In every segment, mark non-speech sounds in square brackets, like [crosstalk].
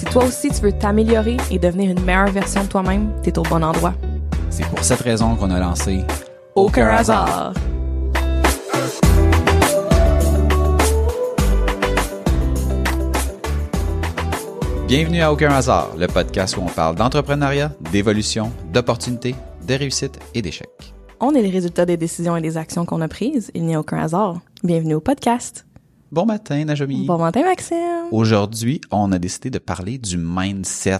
Si toi aussi tu veux t'améliorer et devenir une meilleure version de toi-même, t'es au bon endroit. C'est pour cette raison qu'on a lancé Aucun hasard. Bienvenue à Aucun hasard, le podcast où on parle d'entrepreneuriat, d'évolution, d'opportunités, de réussite et d'échecs. On est les résultats des décisions et des actions qu'on a prises. Il n'y a aucun hasard. Bienvenue au podcast. Bon matin, Najomi. Bon matin, Maxime. Aujourd'hui, on a décidé de parler du mindset.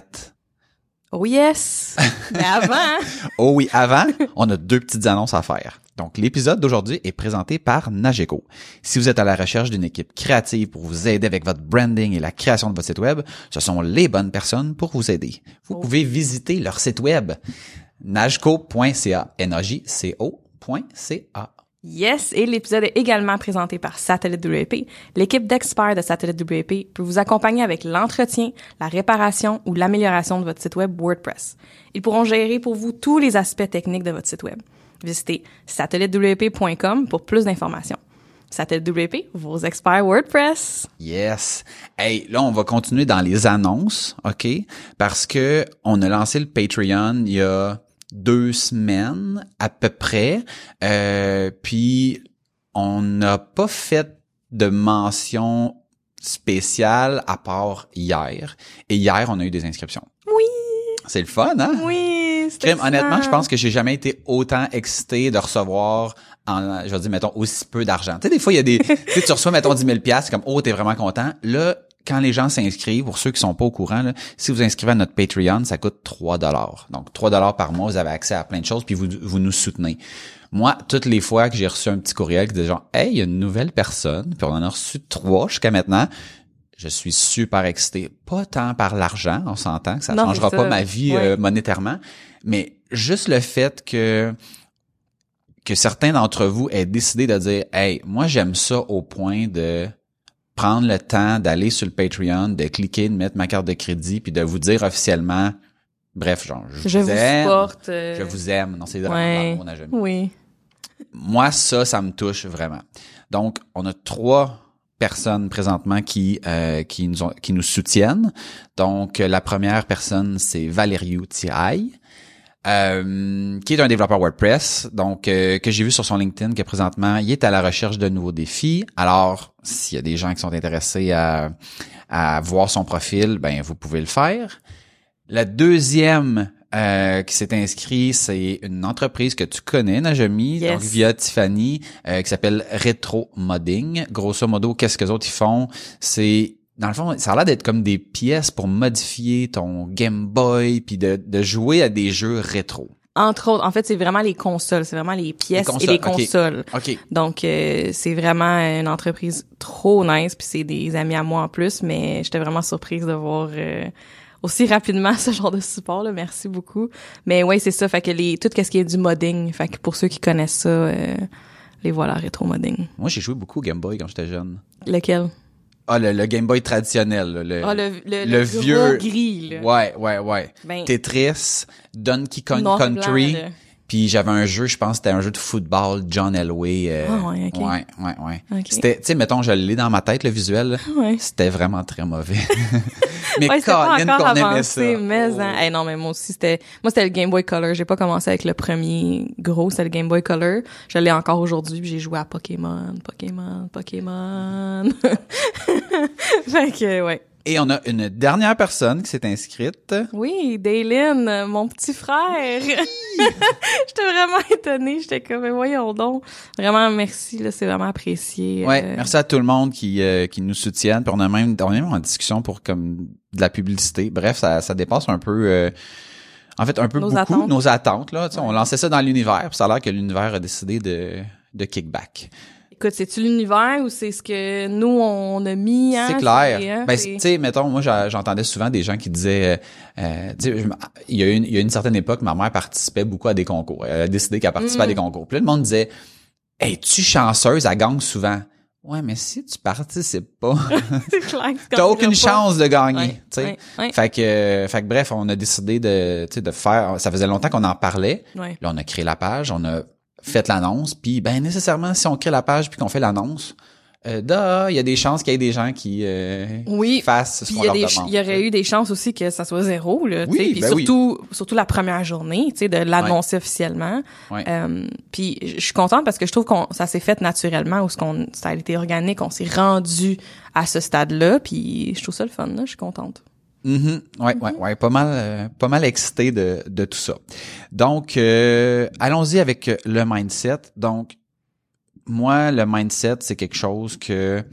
Oh yes! [laughs] Mais avant, Oh oui, avant, on a deux petites annonces à faire. Donc, l'épisode d'aujourd'hui est présenté par Nageco. Si vous êtes à la recherche d'une équipe créative pour vous aider avec votre branding et la création de votre site web, ce sont les bonnes personnes pour vous aider. Vous pouvez visiter leur site web najco.ca, n a j c o.ca. yes, et l'épisode est également présenté par Satellite WP. L'équipe d'experts de Satellite WP peut vous accompagner avec l'entretien, la réparation ou l'amélioration de votre site web WordPress. Ils pourront gérer pour vous tous les aspects techniques de votre site web. Visitez satellitewp.com pour plus d'informations. Satellite WP, vos experts WordPress. Yes. Hey, là, on va continuer dans les annonces, OK? Parce que on a lancé le Patreon il y a deux semaines à peu près. Euh, puis, on n'a pas fait de mention spéciale à part hier. Et hier, on a eu des inscriptions. Oui, C'est le fun, hein? oui, honnêtement, je pense que j'ai jamais été autant excité de recevoir en, je vais dire, mettons, aussi peu d'argent. Tu sais, des fois, il y a des, [laughs] tu sais, tu reçois, mettons, 10 000 piastres, c'est comme, oh, t'es vraiment content. Là, quand les gens s'inscrivent, pour ceux qui sont pas au courant, là, si vous inscrivez à notre Patreon, ça coûte 3 dollars. Donc, 3 dollars par mois, vous avez accès à plein de choses, puis vous, vous nous soutenez. Moi, toutes les fois que j'ai reçu un petit courriel qui disait genre, hey, il y a une nouvelle personne, puis on en a reçu trois jusqu'à maintenant, je suis super excité. Pas tant par l'argent, on s'entend que ça Non, changera pas ma vie Ouais. euh, monétairement, mais juste le fait que que certains d'entre vous aient décidé de dire hey moi j'aime ça au point de prendre le temps d'aller sur le Patreon de cliquer de mettre ma carte de crédit puis de vous dire officiellement bref genre je, Je vous, vous aime supporte. euh, je vous aime non c'est vraiment ouais. mon agent Oui. moi ça ça me touche vraiment donc on a trois personnes présentement qui euh, qui nous ont- qui nous soutiennent donc la première personne c'est Valerio Tiraille euh, qui est un développeur WordPress, donc euh, que j'ai vu sur son LinkedIn que présentement il est à la recherche de nouveaux défis. Alors, s'il y a des gens qui sont intéressés à, à voir son profil, ben vous pouvez le faire. La deuxième euh, qui s'est inscrit, c'est une entreprise que tu connais, Najami, Yes. donc via Tiffany, euh, qui s'appelle Retro Modding. Grosso modo, qu'est-ce que les autres ils font? C'est dans le fond, ça a l'air d'être comme des pièces pour modifier ton Game Boy puis de, de jouer à des jeux rétro. Entre autres, en fait, c'est vraiment les consoles, c'est vraiment les pièces Les et les consoles. Donc, euh, c'est vraiment une entreprise trop nice, puis c'est des amis à moi en plus, mais j'étais vraiment surprise de voir euh, aussi rapidement [laughs] ce genre de support. Là. Merci beaucoup. Mais ouais, c'est ça. Fait que les tout ce qui est du modding, fait que pour ceux qui connaissent ça, euh, les voilà rétro modding. Moi, j'ai joué beaucoup au Game Boy quand j'étais jeune. Lequel? Ah, le, le Game Boy traditionnel. là, Le, Ah le le, vieux- gris là. Ouais, ouais, ouais. Ben, Tetris, Donkey Kong blanc, Country. Puis j'avais un jeu, je pense, c'était un jeu de football, John Elway. euh, Ah ouais, ouais, ouais, ouais. C'était, tu sais, mettons, je l'ai dans ma tête, le visuel. là. Ouais. C'était vraiment très mauvais. [laughs] mais Ouais, Colin, encore qu'on aimait ça. mais Oh. hein. Hey, non, mais moi aussi c'était moi c'était le Game Boy Color. J'ai pas commencé avec le premier gros, c'était le Game Boy Color. Je l'ai encore aujourd'hui, puis j'ai joué à Pokémon, Pokémon, Pokémon. [laughs] fait que ouais. Et on a une dernière personne qui s'est inscrite. Oui, Daylin, mon petit frère. [laughs] J'étais vraiment étonnée, j'étais comme mais voyons donc. Vraiment merci là, c'est vraiment apprécié. Ouais, Euh, merci à tout le monde qui euh, qui nous soutiennent. Puis on a même on est même en discussion pour comme de la publicité. Bref, ça ça dépasse un peu euh, en fait un peu Nos beaucoup attentes. nos attentes là, Tu sais, on Ouais. lançait ça dans l'univers, puis ça a l'air que l'univers a décidé de de kickback. Écoute, c'est-tu l'univers ou c'est ce que nous, on a mis? Hein? C'est clair. hein, Ben, tu sais, mettons, moi, j'entendais souvent des gens qui disaient, euh, euh, tu sais, il y a une, il y a une certaine époque, ma mère participait beaucoup à des concours. Elle a décidé qu'elle participait à des concours. Puis là, le monde disait, es-tu chanceuse? Elle gagne souvent. Ouais, mais si tu participes pas, [laughs] [laughs] t'as aucune pas. chance de gagner, Ouais, tu sais. ouais, ouais. Fait que, euh, fait que bref, on a décidé de, de faire. Ça faisait longtemps qu'on en parlait. Ouais. Là, on a créé la page, on a fait l'annonce, puis ben nécessairement, si on crée la page puis qu'on fait l'annonce, euh, da, il y a des chances qu'il y ait des gens qui euh, Oui. fassent ce qu'on leur demande. il y aurait eu des chances aussi que ça soit zéro, là, tu Oui, ben oui. surtout, surtout la première journée, tu sais, de l'annoncer officiellement. Ouais. Euh, puis je suis contente parce que je trouve qu'on ça s'est fait naturellement, ou ce qu'on ça a été organique, on s'est rendu à ce stade-là, puis je trouve ça le fun, là, je suis contente. Mhm. Ouais, ouais, ouais, pas mal, euh, pas mal excité de, de tout ça. Donc, euh, allons-y avec euh, le mindset. Donc, moi, le mindset, c'est quelque chose que,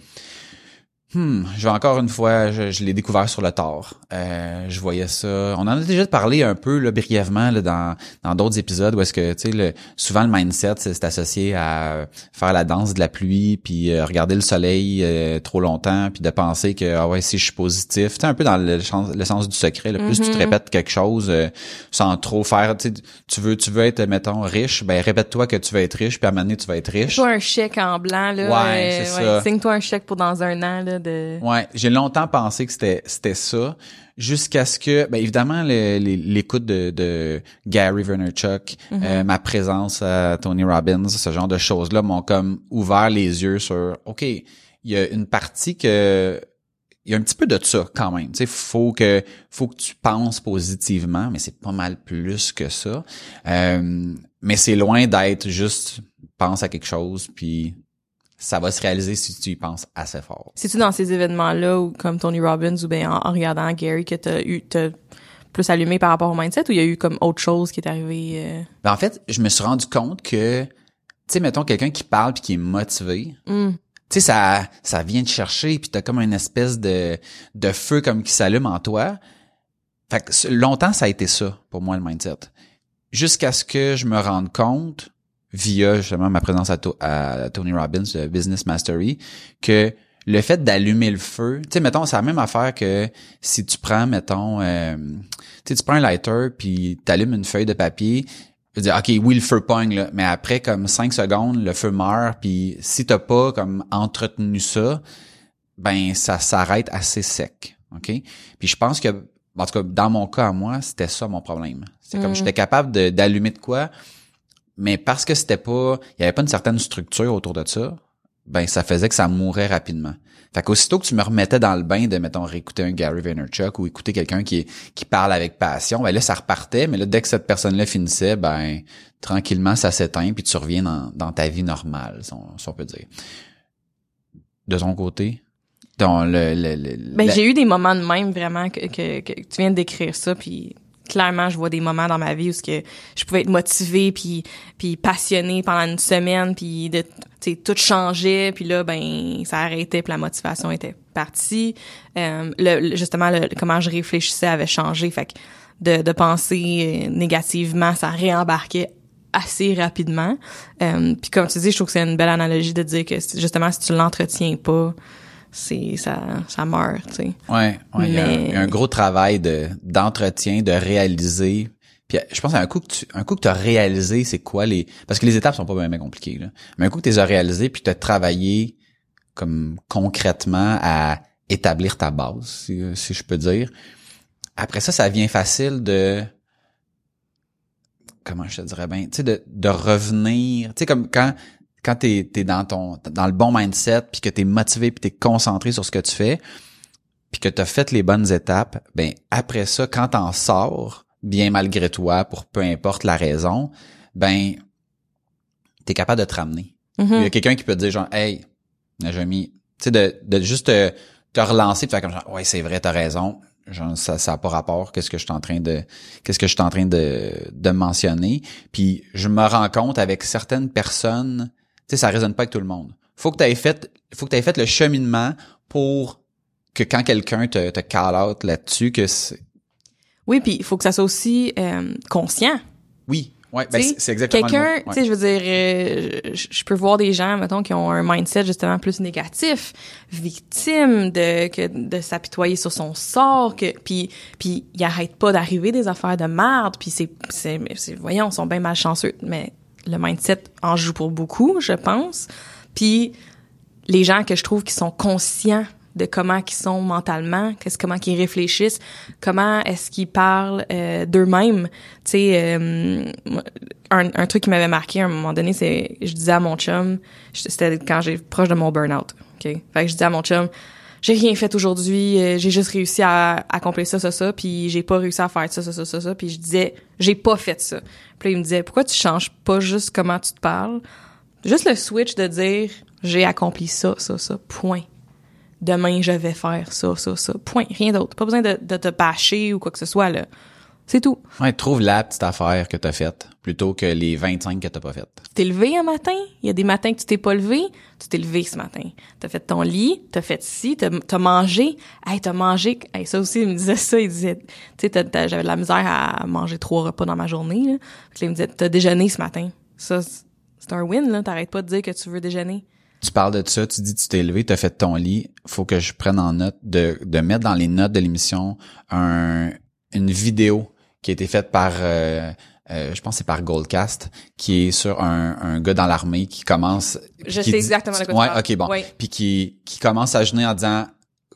hmm, je vais encore une fois, je, je l'ai découvert sur le tard. Euh, je voyais ça. On en a déjà parlé un peu là, brièvement là, dans dans d'autres épisodes où est-ce que tu sais, le, souvent le mindset c'est c'est associé à faire la danse de la pluie, puis euh, regarder le soleil euh, trop longtemps, puis de penser que ah ouais si je suis positif, tu sais un peu dans le, sens- le sens du secret. Le plus tu te Mhm. répètes quelque chose euh, sans trop faire, tu sais, tu veux tu veux être mettons riche, ben répète-toi que tu vas être riche, puis à un moment donné tu vas être riche. Toi un chèque en blanc là, Ouais, c'est ça. Signe-toi un chèque pour dans un an là de. Ouais, j'ai longtemps pensé que c'était c'était ça jusqu'à ce que ben évidemment l'écoute de, de Gary Vaynerchuk, euh, ma présence à Tony Robbins, ce genre de choses là m'ont comme ouvert les yeux sur OK, il y a une partie que il y a un petit peu de ça quand même. Tu sais, faut que faut que tu penses positivement, mais c'est pas mal plus que ça. Euh, mais c'est loin d'être juste pense à quelque chose puis ça va se réaliser si tu y penses assez fort. C'est-tu dans ces événements-là, ou comme Tony Robbins, ou bien en, en regardant Gary, que t'as eu, t'as plus allumé par rapport au mindset, ou il y a eu comme autre chose qui est arrivé? euh? Ben, en fait, je me suis rendu compte que, tu sais, mettons quelqu'un qui parle puis qui est motivé, Hmm. tu sais, ça, ça vient te chercher puis t'as comme une espèce de, de feu comme qui s'allume en toi. Fait que longtemps, ça a été ça pour moi, le mindset. Jusqu'à ce que je me rende compte, via justement ma présence à, To- à Tony Robbins, de Business Mastery, que le fait d'allumer le feu, tu sais, mettons, c'est la même affaire que si tu prends, mettons, euh, tu sais, tu prends un lighter puis t'allumes une feuille de papier, je veux dire, OK, oui, le feu pogne, là, mais après, comme cinq secondes, le feu meurt, puis si t'as pas, comme, entretenu ça, ben, ça s'arrête assez sec, OK? Puis je pense que, en tout cas, dans mon cas à moi, c'était ça mon problème. C'est comme, Mm. j'étais capable de- d'allumer de quoi, mais parce que c'était pas, il y avait pas une certaine structure autour de ça, ben, ça faisait que ça mourait rapidement. Fait qu'aussitôt que tu me remettais dans le bain de, mettons, réécouter un Gary Vaynerchuk ou écouter quelqu'un qui, qui parle avec passion, ben là, ça repartait, mais là, dès que cette personne-là finissait, ben, tranquillement, ça s'éteint, puis tu reviens dans, dans ta vie normale, si on, si on peut dire. De ton côté? Ton, le, le, le- Ben, la- j'ai eu des moments de même, vraiment, que, que, que tu viens de décrire ça, puis clairement, je vois des moments dans ma vie où ce que je pouvais être motivée puis puis passionnée pendant une semaine puis de tu tout changeait puis là ben ça arrêtait puis la motivation était partie. Euh, le, justement le, comment je réfléchissais avait changé. Fait que de, de penser euh, négativement ça réembarquait assez rapidement. Euh, puis comme tu dis je trouve que c'est une belle analogie de dire que justement si tu l'entretiens pas c'est ça ça meurt tu sais Ouais, ouais, il y a un- Mais- il y, a un gros travail de d'entretien, de réaliser. Puis je pense à un coup que tu un coup que tu as réalisé c'est quoi les parce que les étapes sont pas vraiment compliquées là. Mais un coup que tu les as réalisées puis tu as travaillé comme concrètement à établir ta base si, si je peux dire. Après ça ça vient facile de comment je te dirais bien, tu sais de de revenir, tu sais comme quand quand t'es es dans ton dans le bon mindset puis que t'es motivé puis t'es concentré sur ce que tu fais puis que t'as fait les bonnes étapes ben après ça quand t'en sors bien malgré toi pour peu importe la raison ben t'es capable de te ramener. Mhm. il y a quelqu'un qui peut te dire genre hey Najami tu sais de de juste te, te relancer puis faire comme genre ouais c'est vrai t'as raison. Genre ça ça a pas rapport qu'est-ce que je suis en train de qu'est-ce que je suis en train de de mentionner. Puis je me rends compte avec certaines personnes tu sais ça résonne pas avec tout le monde. Faut que tu aies fait faut que tu fait le cheminement pour que quand quelqu'un te te call out là-dessus que c'est Oui, puis il faut que ça soit aussi euh, conscient. oui. Ouais, ben, c'est exactement Quelqu'un, tu sais, je veux dire, euh, je je peux voir des gens, mettons, qui ont un mindset justement plus négatif, victime de que de s'apitoyer sur son sort, que puis puis il arrête pas d'arriver des affaires de merde, puis c'est c'est c'est- voyons, ils sont bien malchanceux, mais le mindset en joue pour beaucoup, je pense. Puis les gens que je trouve qui sont conscients de comment qu'ils sont mentalement, comment qu'ils réfléchissent, comment est-ce qu'ils parlent euh, d'eux-mêmes. Tu sais, euh, un, un truc qui m'avait marqué à un moment donné, c'est je disais à mon chum, c'était quand j'ai proche de mon burn-out. Ok, fait que je disais à mon chum, j'ai rien fait aujourd'hui, euh, j'ai juste réussi à accomplir ça, ça, ça, puis j'ai pas réussi à faire ça, ça, ça, ça, ça, puis je disais, j'ai pas fait ça. Puis là, il me disait, pourquoi tu changes pas juste comment tu te parles? Juste le switch de dire, j'ai accompli ça, ça, ça, point. Demain, je vais faire ça, ça, ça, point. Rien d'autre. Pas besoin de, de te bâcher ou quoi que ce soit, là. C'est tout. Ouais, trouve la petite affaire que t'as faite plutôt que les 25 que t'as pas faites. T'es levé un matin, il y a des matins que tu t'es pas levé, tu t'es levé ce matin. T'as fait ton lit, t'as fait ci, t'as as mangé. Hey, t'as mangé. Hey, ça aussi, il me disait ça, il disait, tu sais, t'as- t'as- j'avais de la misère à manger trois repas dans ma journée, là. Puis là, il me disait, t'as déjeuné ce matin. Ça, c'est c'est un win, là. T'arrêtes pas de dire que tu veux déjeuner. Tu parles de ça, tu dis tu t'es levé, t'as fait ton lit. Faut que je prenne en note de, de mettre dans les notes de l'émission un, une vidéo qui a été faite par euh, euh, je pense que c'est par Goldcast, qui est sur un, un gars dans l'armée qui commence. Je qui sais exactement tu Ouais, ok, bon. Ouais. Puis qui, qui commence à jeûner en disant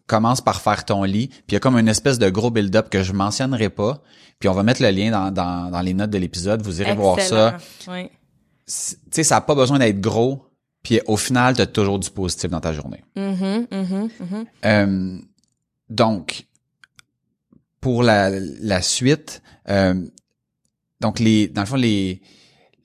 commence par faire ton lit. Puis il y a comme une espèce de gros build-up que je mentionnerai pas. Puis on va mettre le lien dans, dans, dans les notes de l'épisode. Vous irez voir ça. C'est- Tu sais, ça a pas besoin d'être gros. Puis au final, tu as toujours du positif dans ta journée. Mhm, mhm, mhm. Euh, donc, pour la, la suite, euh, donc les, dans le fond, les,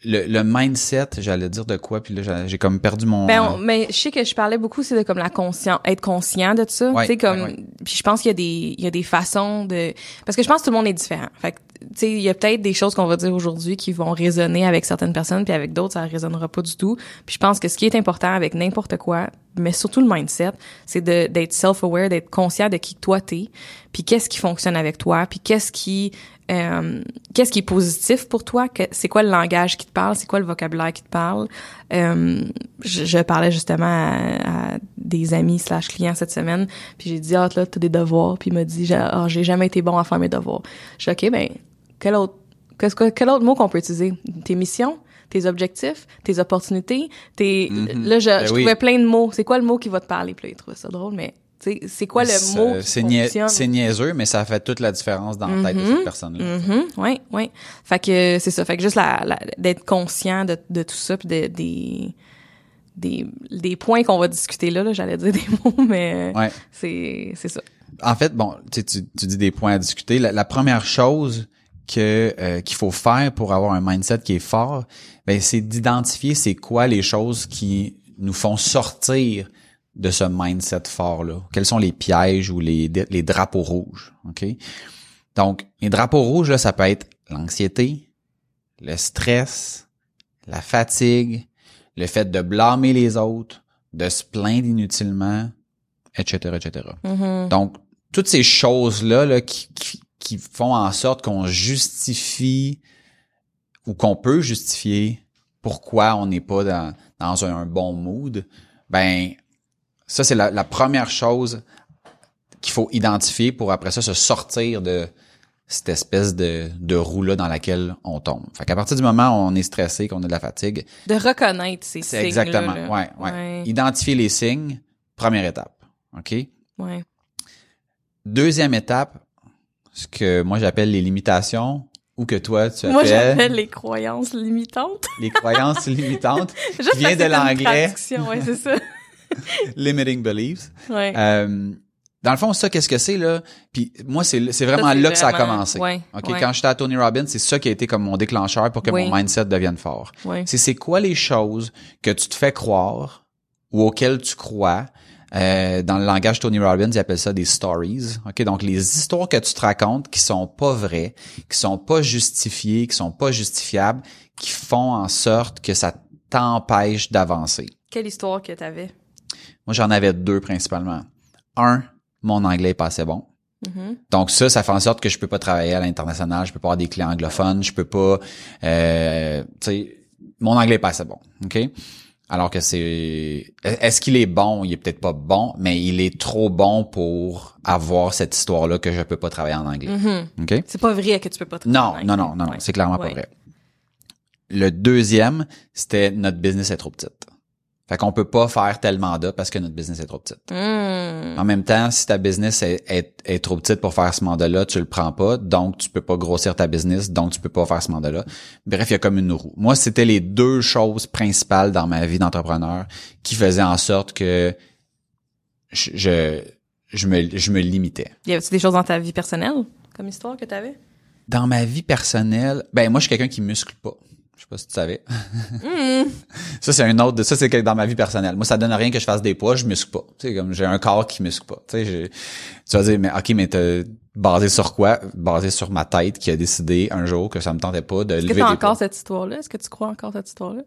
le, le mindset, j'allais dire de quoi, puis là, j'ai- comme perdu mon. Ben, on- mais je sais que je parlais beaucoup, c'est de comme la conscient, être conscient de ça. Ouais, tu sais, comme, ouais, ouais. puis je pense qu'il y a des, il y a des façons de, parce que je pense que tout le monde est différent. Fait que, tu sais, il y a peut-être des choses qu'on va dire aujourd'hui qui vont résonner avec certaines personnes, puis avec d'autres, ça résonnera pas du tout. Puis je pense que ce qui est important avec n'importe quoi, mais surtout le mindset, c'est de, d'être self-aware, d'être conscient de qui toi t'es, puis qu'est-ce qui fonctionne avec toi, puis qu'est-ce qui, euh, qu'est-ce qui est positif pour toi, c'est quoi le langage qui te parle, c'est quoi le vocabulaire qui te parle? Euh, je, je parlais justement à, à des amis slash clients cette semaine, puis j'ai dit ah là t'as des devoirs, puis il m'a dit j'ai ah, j'ai jamais été bon à faire mes devoirs. Je dis ok ben quel autre que quel autre mot qu'on peut utiliser? Tes missions, tes objectifs, tes opportunités, tes là je, Ben je oui. trouvais plein de mots. C'est quoi le mot qui va te parler? Puis là, il trouvait ça drôle, mais c'est quoi le mot c'est nia- niaiseux, mais ça fait toute la différence dans la tête de cette personne-là. Mhm, ouais, ouais. Fait que c'est ça. Fait que juste la, la- d'être conscient de, de tout ça, puis de, des des des points qu'on va discuter là. là J'allais dire [laughs] des mots, mais Ouais. c'est c'est ça. En fait, bon, tu, sais, tu, tu dis des points à discuter. La, la première chose que euh, qu'il faut faire pour avoir un mindset qui est fort, ben c'est d'identifier c'est quoi les choses qui nous font sortir de ce mindset fort là. Quels sont les pièges ou les les drapeaux rouges, OK? Donc, les drapeaux rouges là, ça peut être l'anxiété, le stress, la fatigue, le fait de blâmer les autres, de se plaindre inutilement, etc., etc. Mhm. Donc, toutes ces choses-là là, qui, qui, qui font en sorte qu'on justifie ou qu'on peut justifier pourquoi on n'est pas dans, dans un, un bon mood, ben ça, c'est la, la première chose qu'il faut identifier pour après ça se sortir de cette espèce de, de roue-là dans laquelle on tombe. Fait qu'à partir du moment où on est stressé, qu'on a de la fatigue, De reconnaître ces signes exactement, là. ouais, ouais. ouais, Identifier les signes, première étape. OK? ouais. Deuxième étape, ce que moi j'appelle les limitations ou que toi tu Moi, j'appelle appelles les croyances limitantes. les croyances limitantes, [laughs] Juste vient que de l'anglais. traduction, ouais, c'est ça. [laughs] limiting beliefs. Ouais. Euh, dans le fond, ça, qu'est-ce que c'est là? Puis moi, c'est c'est vraiment Ça, là que ça a commencé. ouais, Ok, ouais. quand j'étais à Tony Robbins, c'est ça qui a été comme mon déclencheur pour que Oui. mon mindset devienne fort. C'est c'est quoi les choses que tu te fais croire ou auxquelles tu crois. Euh, dans le langage Tony Robbins, il appelle ça des stories. Ok, donc les histoires que tu te racontes qui sont pas vraies, qui sont pas justifiées, qui sont pas justifiables, qui font en sorte que ça t'empêche d'avancer. Quelle histoire que t'avais? Moi, j'en avais deux principalement. Un, mon anglais est pas assez bon. Donc ça, ça fait en sorte que je peux pas travailler à l'international, je peux pas avoir des clients anglophones, je peux pas, euh, tu sais, mon anglais est pas assez bon, ok? Alors que c'est, est-ce qu'il est bon? Il est peut-être pas bon, mais il est trop bon pour avoir cette histoire-là que je peux pas travailler en anglais, ok? C'est pas vrai que tu peux pas travailler Non, en non, anglais. non, non, non, Ouais. c'est clairement Ouais. pas vrai. Le deuxième, c'était notre business est trop petite. Fait qu'on peut pas faire tel mandat parce que notre business est trop petite. Hmm. En même temps, si ta business est, est, est trop petite pour faire ce mandat-là, tu le prends pas, donc tu peux pas grossir ta business, donc tu peux pas faire ce mandat-là. Bref, il y a comme une roue. Moi, c'était les deux choses principales dans ma vie d'entrepreneur qui faisaient en sorte que je, je, je me, je me limitais. Y avait-tu des choses dans ta vie personnelle comme histoire que t'avais? Dans ma vie personnelle, ben moi, je suis quelqu'un qui muscle pas. Je sais pas si tu savais. [laughs] ça, c'est un autre, ça, c'est que dans ma vie personnelle. Moi, ça donne rien que je fasse des poids, je muscle pas. Tu sais, comme j'ai un corps qui muscle pas. Tu sais, tu vas dire, mais ok, mais t'as basé sur quoi? Basé sur ma tête qui a décidé un jour que ça me tentait pas de Est-ce que lever t'as encore poids. cette histoire-là? Est-ce que tu crois encore cette histoire-là?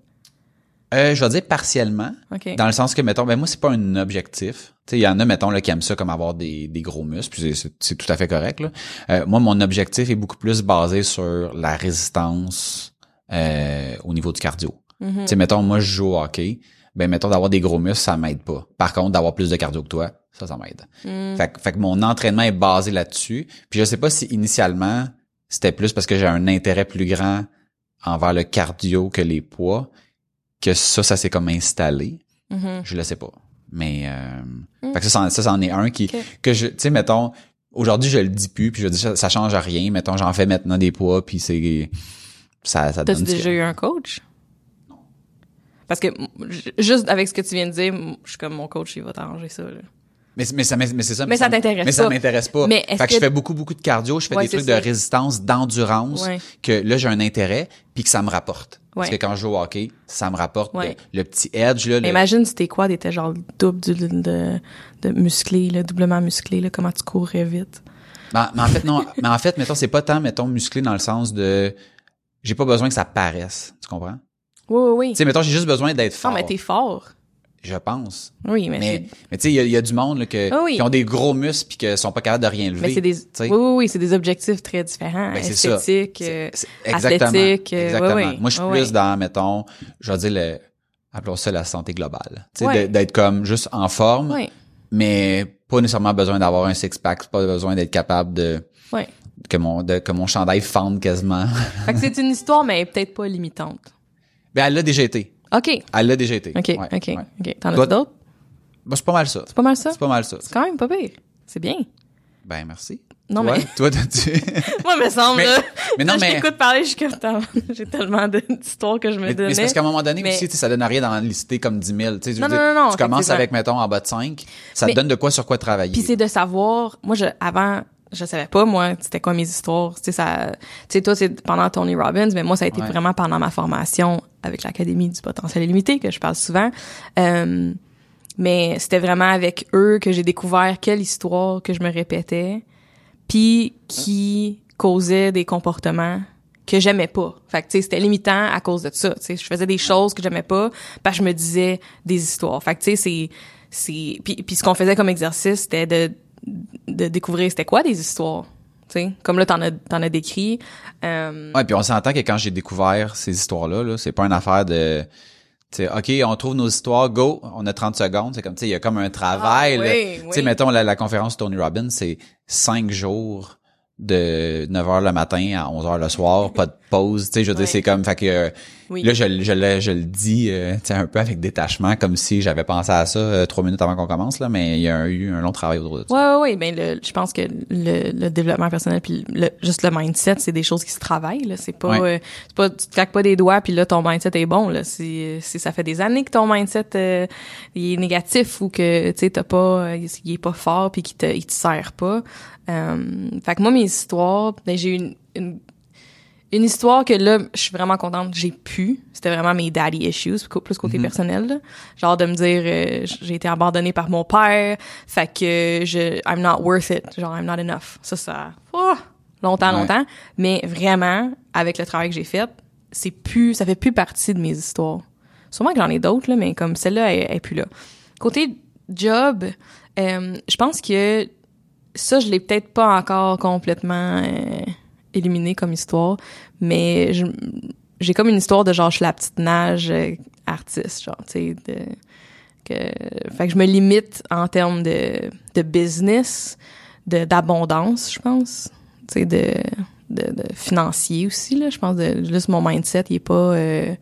Euh, je vais dire partiellement. OK. Dans le sens que, mettons, ben moi, c'est pas un objectif. Tu sais, il y en a, mettons, là, qui aiment ça comme avoir des, des gros muscles, puis c'est tout à fait correct, là. Euh, moi, mon objectif est beaucoup plus basé sur la résistance euh, au niveau du cardio. Mhm. Tu sais, mettons, moi, je joue au hockey. Ben, mettons, d'avoir des gros muscles, ça m'aide pas. Par contre, d'avoir plus de cardio que toi, ça, ça m'aide. Mm. Fait, que- fait que mon entraînement est basé là-dessus. Puis je sais pas si initialement, c'était plus parce que j'ai un intérêt plus grand envers le cardio que les poids, que ça, ça s'est comme installé. Mhm. Je le sais pas. Mais euh, Mm. fait que ça, ça, c'en est un qui que je, tu sais, mettons, aujourd'hui je le dis plus, puis je dis ça, ça change à rien. Mettons, j'en fais maintenant des poids, puis c'est ça, ça T'as-tu ce déjà que- eu un coach? Parce que juste avec ce que tu viens de dire, je suis comme mon coach, il va t'arranger ça. Là. Mais, mais ça, mais, mais c'est ça. Mais ça t'intéresse Mais ça m'intéresse pas. Mais fait que, que- je fais beaucoup, beaucoup de cardio, je fais Ouais, des trucs ça. de résistance, d'endurance, Ouais. que là j'ai un intérêt, puis que ça me rapporte. Parce que quand je joue au hockey, ça me rapporte Ouais. le, le petit edge là. le- Imagine si tes quads étaient genre double de, de musclé, là, doublement musclé, là, comment tu courrais vite? Mais, mais en fait non, mais en fait mettons c'est pas tant mettons musclé dans le sens de j'ai pas besoin que ça paraisse, tu comprends? Oui, oui, oui. Tu sais mettons j'ai juste besoin d'être fort. Non, mais t'es fort. Je pense. Oui, mais, Mais mais tu sais il y a, il y a du monde là, que Ah oui. qui ont des gros muscles puis que sont pas capables de rien lever. mais c'est des, tu sais. oui, oui, oui, c'est des objectifs très différents. Ben, c'est ça. Esthétique, euh, C'est- exactement. athlétique, euh, exactement. ouais, ouais. Moi, je suis Ouais, plus ouais. dans, mettons, je vais dire le, appelons ça la santé globale. Tu sais, Ouais. d'être comme juste en forme, oui, mais pas nécessairement besoin d'avoir un six-pack, pas besoin d'être capable de, oui. Que mon, de, que mon chandail fende quasiment. [laughs] Fait que c'est une histoire, mais peut-être pas limitante. ben, elle l'a déjà été. OK. Elle l'a déjà été. OK, Ouais, OK, ouais. OK. T'en Toi- as d'autres? Ben, c'est pas mal ça. C'est pas mal ça? C'est pas mal ça. C'est quand même pas pire. C'est bien. Ben, merci. Non, Toi, mais- toi, t'as-tu... [laughs] Moi, me semble, Mais- là. mais non, mais- Je t'écoute parler, je suis comme, [laughs] j'ai tellement d'histoires que je me Mais, mais donnais. c'est parce qu'à un moment donné Mais- aussi, tu ça donne rien d'en lister comme 10 000. Tu sais, Non, non, non, non, tu commences avec, mettons, en bas de 5. Ça Mais- te donne de quoi sur quoi travailler. Puis c'est de savoir, moi, je, avant, je savais pas, moi, c'était quoi mes histoires. Tu sais, ça, tu sais, toi, c'est pendant Tony Robbins, mais moi, ça a été Ouais. vraiment pendant ma formation avec l'Académie du potentiel illimité, que je parle souvent. Euh, mais c'était vraiment avec eux que j'ai découvert quelle histoire que je me répétais, puis qui causait des comportements que j'aimais pas. Fait que, tu sais, c'était limitant à cause de ça. Tu sais, je faisais des choses que j'aimais pas parce que je me disais des histoires. Fait que, tu sais, c'est, c'est, puis, puis ce qu'on faisait comme exercice, c'était de, de découvrir c'était quoi des histoires. Tu sais, comme là, t'en as, t'en as décrit. Euh, Ouais, puis on s'entend que quand j'ai découvert ces histoires-là, là, c'est pas une affaire de tu sais, OK, on trouve nos histoires, go, on a 30 secondes, c'est comme tu sais, il y a comme un travail. Ah, oui, oui. mettons la, la conférence Tony Robbins, c'est cinq jours de 9 h le matin à 11 h le soir, pas de pause, tu sais, je veux dire, c'est comme fait que euh, Oui. là je, je, le, je le dis euh, tu sais, un peu avec détachement comme si j'avais pensé à ça euh, trois minutes avant qu'on commence là, mais il y a eu un long travail autour de ça. Ouais, ouais, ouais. Ben, le, je pense que le, le développement personnel puis le, juste le mindset, c'est des choses qui se travaillent. Là, c'est pas, Ouais. euh, c'est pas, tu te claques pas des doigts puis là ton mindset est bon. Là, c'est, c'est ça fait des années que ton mindset euh, il est négatif ou que tu sais t'as pas, euh, il est pas fort puis qu'il te, il te sert pas. Euh, fait que moi mes histoires, ben j'ai eu une, une une histoire que là, je suis vraiment contente, j'ai pu. C'était vraiment mes daddy issues, plus côté personnel. là. Genre de me dire, euh, j'ai été abandonnée par mon père, fait que je, I'm not worth it, genre I'm not enough. Ça, ça, oh, longtemps, Ouais. longtemps. Mais vraiment, avec le travail que j'ai fait, c'est plus, ça fait plus partie de mes histoires. Sûrement que j'en ai d'autres là, mais comme celle-là, elle, elle est plus là. Côté job, euh, je pense que ça, je l'ai peut-être pas encore complètement euh, éliminé comme histoire, mais j'ai comme une histoire de genre, je suis la petite nage euh, artiste, genre, tu sais, de... Que, fait que je me limite en termes de, de business, de d'abondance, je pense. Tu sais, de, de, de financier aussi, là. Je pense juste mon mindset, il est pas euh,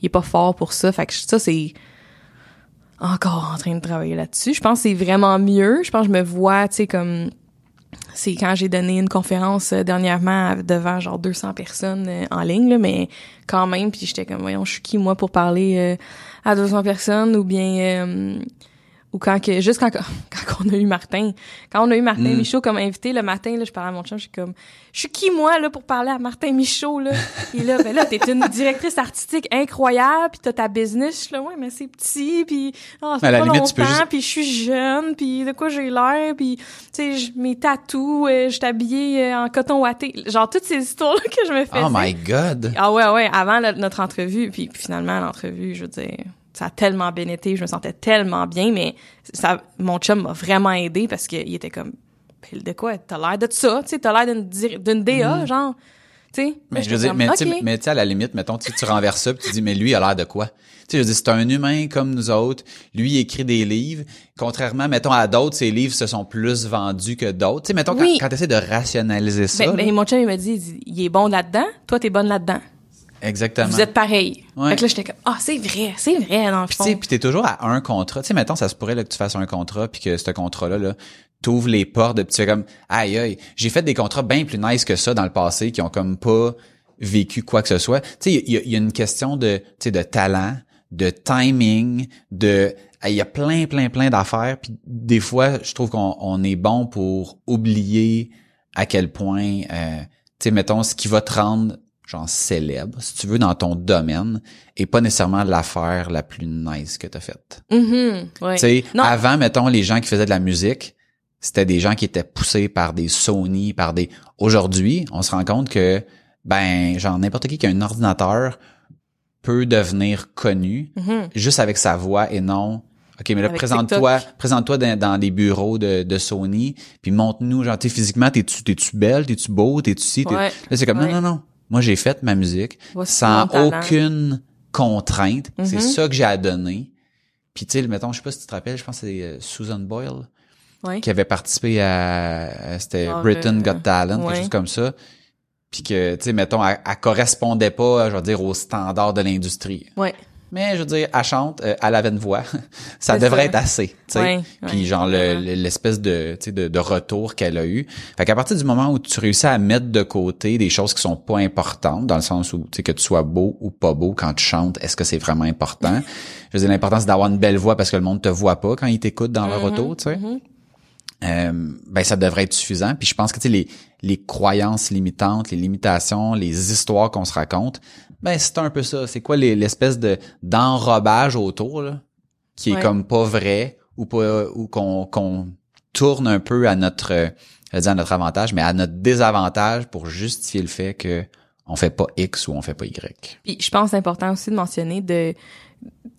il est pas fort pour ça. Fait que ça, c'est encore en train de travailler là-dessus. Je pense que c'est vraiment mieux. Je pense que je me vois, tu sais, comme c'est quand j'ai donné une conférence euh, dernièrement devant genre 200 personnes euh, en ligne là, mais quand même puis j'étais comme voyons je suis qui moi pour parler euh, à 200 personnes ou bien euh, ou quand que juste quand [laughs] quand on a eu Martin. Quand on a eu Martin Mm. Michaud comme invité le matin là je parlais à mon chum je suis comme je suis qui moi là pour parler à Martin Michaud là? [laughs] Et là ben là t'es une directrice artistique incroyable puis t'as ta business je suis là ouais mais c'est petit puis à la pas limite, longtemps, juste- puis je suis jeune puis de quoi j'ai l'air puis tu sais mes tatous euh, je suis habillée euh, en coton ouaté. Genre toutes ces histoires là que je me faisais. Oh my God! ah ouais, ouais, avant notre entrevue, puis, puis finalement, l'entrevue, je veux dire, ça a tellement bien été, je me sentais tellement bien, mais ça, mon chum m'a vraiment aidé parce qu'il était comme, Pile de quoi? T'as l'air de ça, tu sais, t'as l'air d'une, DA, genre, tu sais? Mais je veux dire, mais tu sais, à la limite, mettons, tu renverses ça, puis tu dis, mais lui, il a l'air de quoi? Tu sais, je dire, c'est un humain comme nous autres. Lui, il écrit des livres. Contrairement, mettons, à d'autres, ses livres se sont plus vendus que d'autres. Tu sais, mettons, Oui. quand, quand tu essaies de rationaliser ça, Ben, là, ben, mon chum, il m'a dit, il dit, il est bon là-dedans, toi, t'es bonne là-dedans. Exactement. Vous êtes pareil. Ouais. Fait que là, j'étais comme, ah, c'est vrai, c'est vrai, dans le Puis fond. puis t'es toujours à un contrat. Tu sais, mettons, ça se pourrait là, que tu fasses un contrat, puis que ce contrat-là, là, t'ouvres les portes, puis tu fais comme, aïe, aïe, j'ai fait des contrats bien plus nice que ça dans le passé, qui ont comme pas vécu quoi que ce soit. Tu sais, il y, a- il y a une question de, tu sais, de talent, de timing, de, il y a plein, plein, plein d'affaires. Puis des fois, je trouve qu'on on est bon pour oublier à quel point, euh, tu sais, mettons, ce qui va te rendre genre célèbre, si tu veux, dans ton domaine, et pas nécessairement l'affaire la plus nice que t'as faite. Ouais. Tu sais, avant, mettons, les gens qui faisaient de la musique, c'était des gens qui étaient poussés par des Sony, par des... Aujourd'hui, on se rend compte que, ben, genre, n'importe qui qui a un ordinateur peut devenir connu Mhm. juste avec sa voix et non... OK, mais là, présente-toi présente-toi dans, dans des bureaux de, de Sony, puis montre-nous, genre, tu physiquement, t'es-tu t'es-tu belle, t'es-tu beau, t'es-tu ci, t'es- Ouais. Là, c'est comme, Ouais. non, non, non. Moi, j'ai fait ma musique Voici sans aucune contrainte. C'est Mhm. ça que j'ai à donner. Puis, tu sais, mettons, je sais pas si tu te rappelles, je pense que c'est euh, Susan Boyle Ouais. qui avait participé à, c'était Genre, Britain Got Talent, ouais. quelque chose comme ça. Puis que, tu sais, mettons, elle, elle correspondait pas, je veux dire, aux standards de l'industrie. Ouais. Mais, je veux dire, elle chante, euh, elle avait une voix. [laughs] ça devrait ça. être assez, tu sais. Ouais, Puis genre, le- l'espèce de, de, de retour qu'elle a eu. Fait qu'à partir du moment où tu réussis à mettre de côté des choses qui sont pas importantes, dans le sens où, tu sais, que tu sois beau ou pas beau quand tu chantes, est-ce que c'est vraiment important? [laughs] je veux dire, l'important, c'est d'avoir une belle voix parce que le monde te voit pas quand il t'écoute dans le Mhm, retour, tu sais. mhm. Euh, ben ça devrait être suffisant. Puis je pense que tu sais les les croyances limitantes, les limitations, les histoires qu'on se raconte, ben c'est un peu ça. C'est quoi les- l'espèce de d'enrobage autour là, qui est Ouais. comme pas vrai ou pas ou qu'on qu'on tourne un peu à notre je vais dire à notre avantage, mais à notre désavantage pour justifier le fait que on fait pas X ou on fait pas Y. Puis je pense que c'est important aussi de mentionner de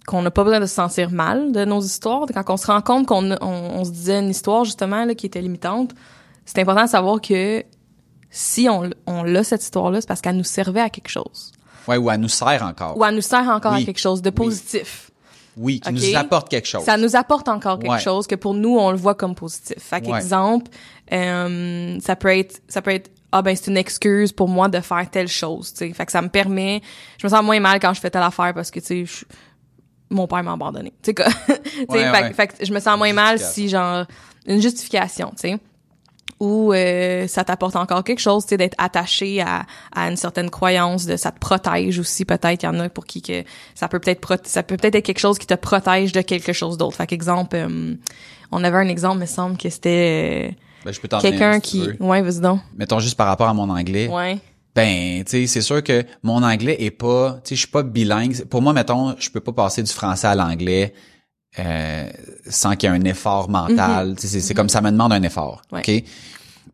qu'on n'a pas besoin de se sentir mal de nos histoires. Quand on se rend compte qu'on on, on se disait une histoire justement là, qui était limitante, c'est important de savoir que si on, on l'a cette histoire-là, c'est parce qu'elle nous servait à quelque chose. Ouais, ou elle nous sert encore. Ou elle nous sert encore Oui. à quelque chose de positif. Oui, qui Ok? nous apporte quelque chose. Ça nous apporte encore quelque Ouais. chose que pour nous on le voit comme positif. Fait Ouais. qu'exemple, euh, ça peut être ça peut être ah ben c'est une excuse pour moi de faire telle chose, tu sais. Fait que ça me permet je me sens moins mal quand je fais telle affaire parce que tu sais je- mon père m'a abandonné. [laughs] Tu sais quoi? [laughs] Ouais, fait, ouais. fait que je me sens moins mal si genre une justification, tu sais ou euh, ça t'apporte encore quelque chose, tu sais, d'être attaché à, à une certaine croyance, de ça te protège aussi peut-être. Il y en a pour qui que ça peut peut-être ça peut peut-être être quelque chose qui te protège de quelque chose d'autre. Fait qu'exemple, euh, on avait un exemple, me semble que c'était Ben, je peux t'en euh, donner quelqu'un si qui, ouais, vas-y donc, Mettons juste par rapport à mon anglais. ouais, Ben, tu sais, c'est sûr que mon anglais est pas, tu sais, je suis pas bilingue. Pour moi, mettons, je peux pas passer du français à l'anglais euh, sans qu'il y ait un effort mental. Sais, c'est- c'est comme ça me demande un effort. Ouais. Ok?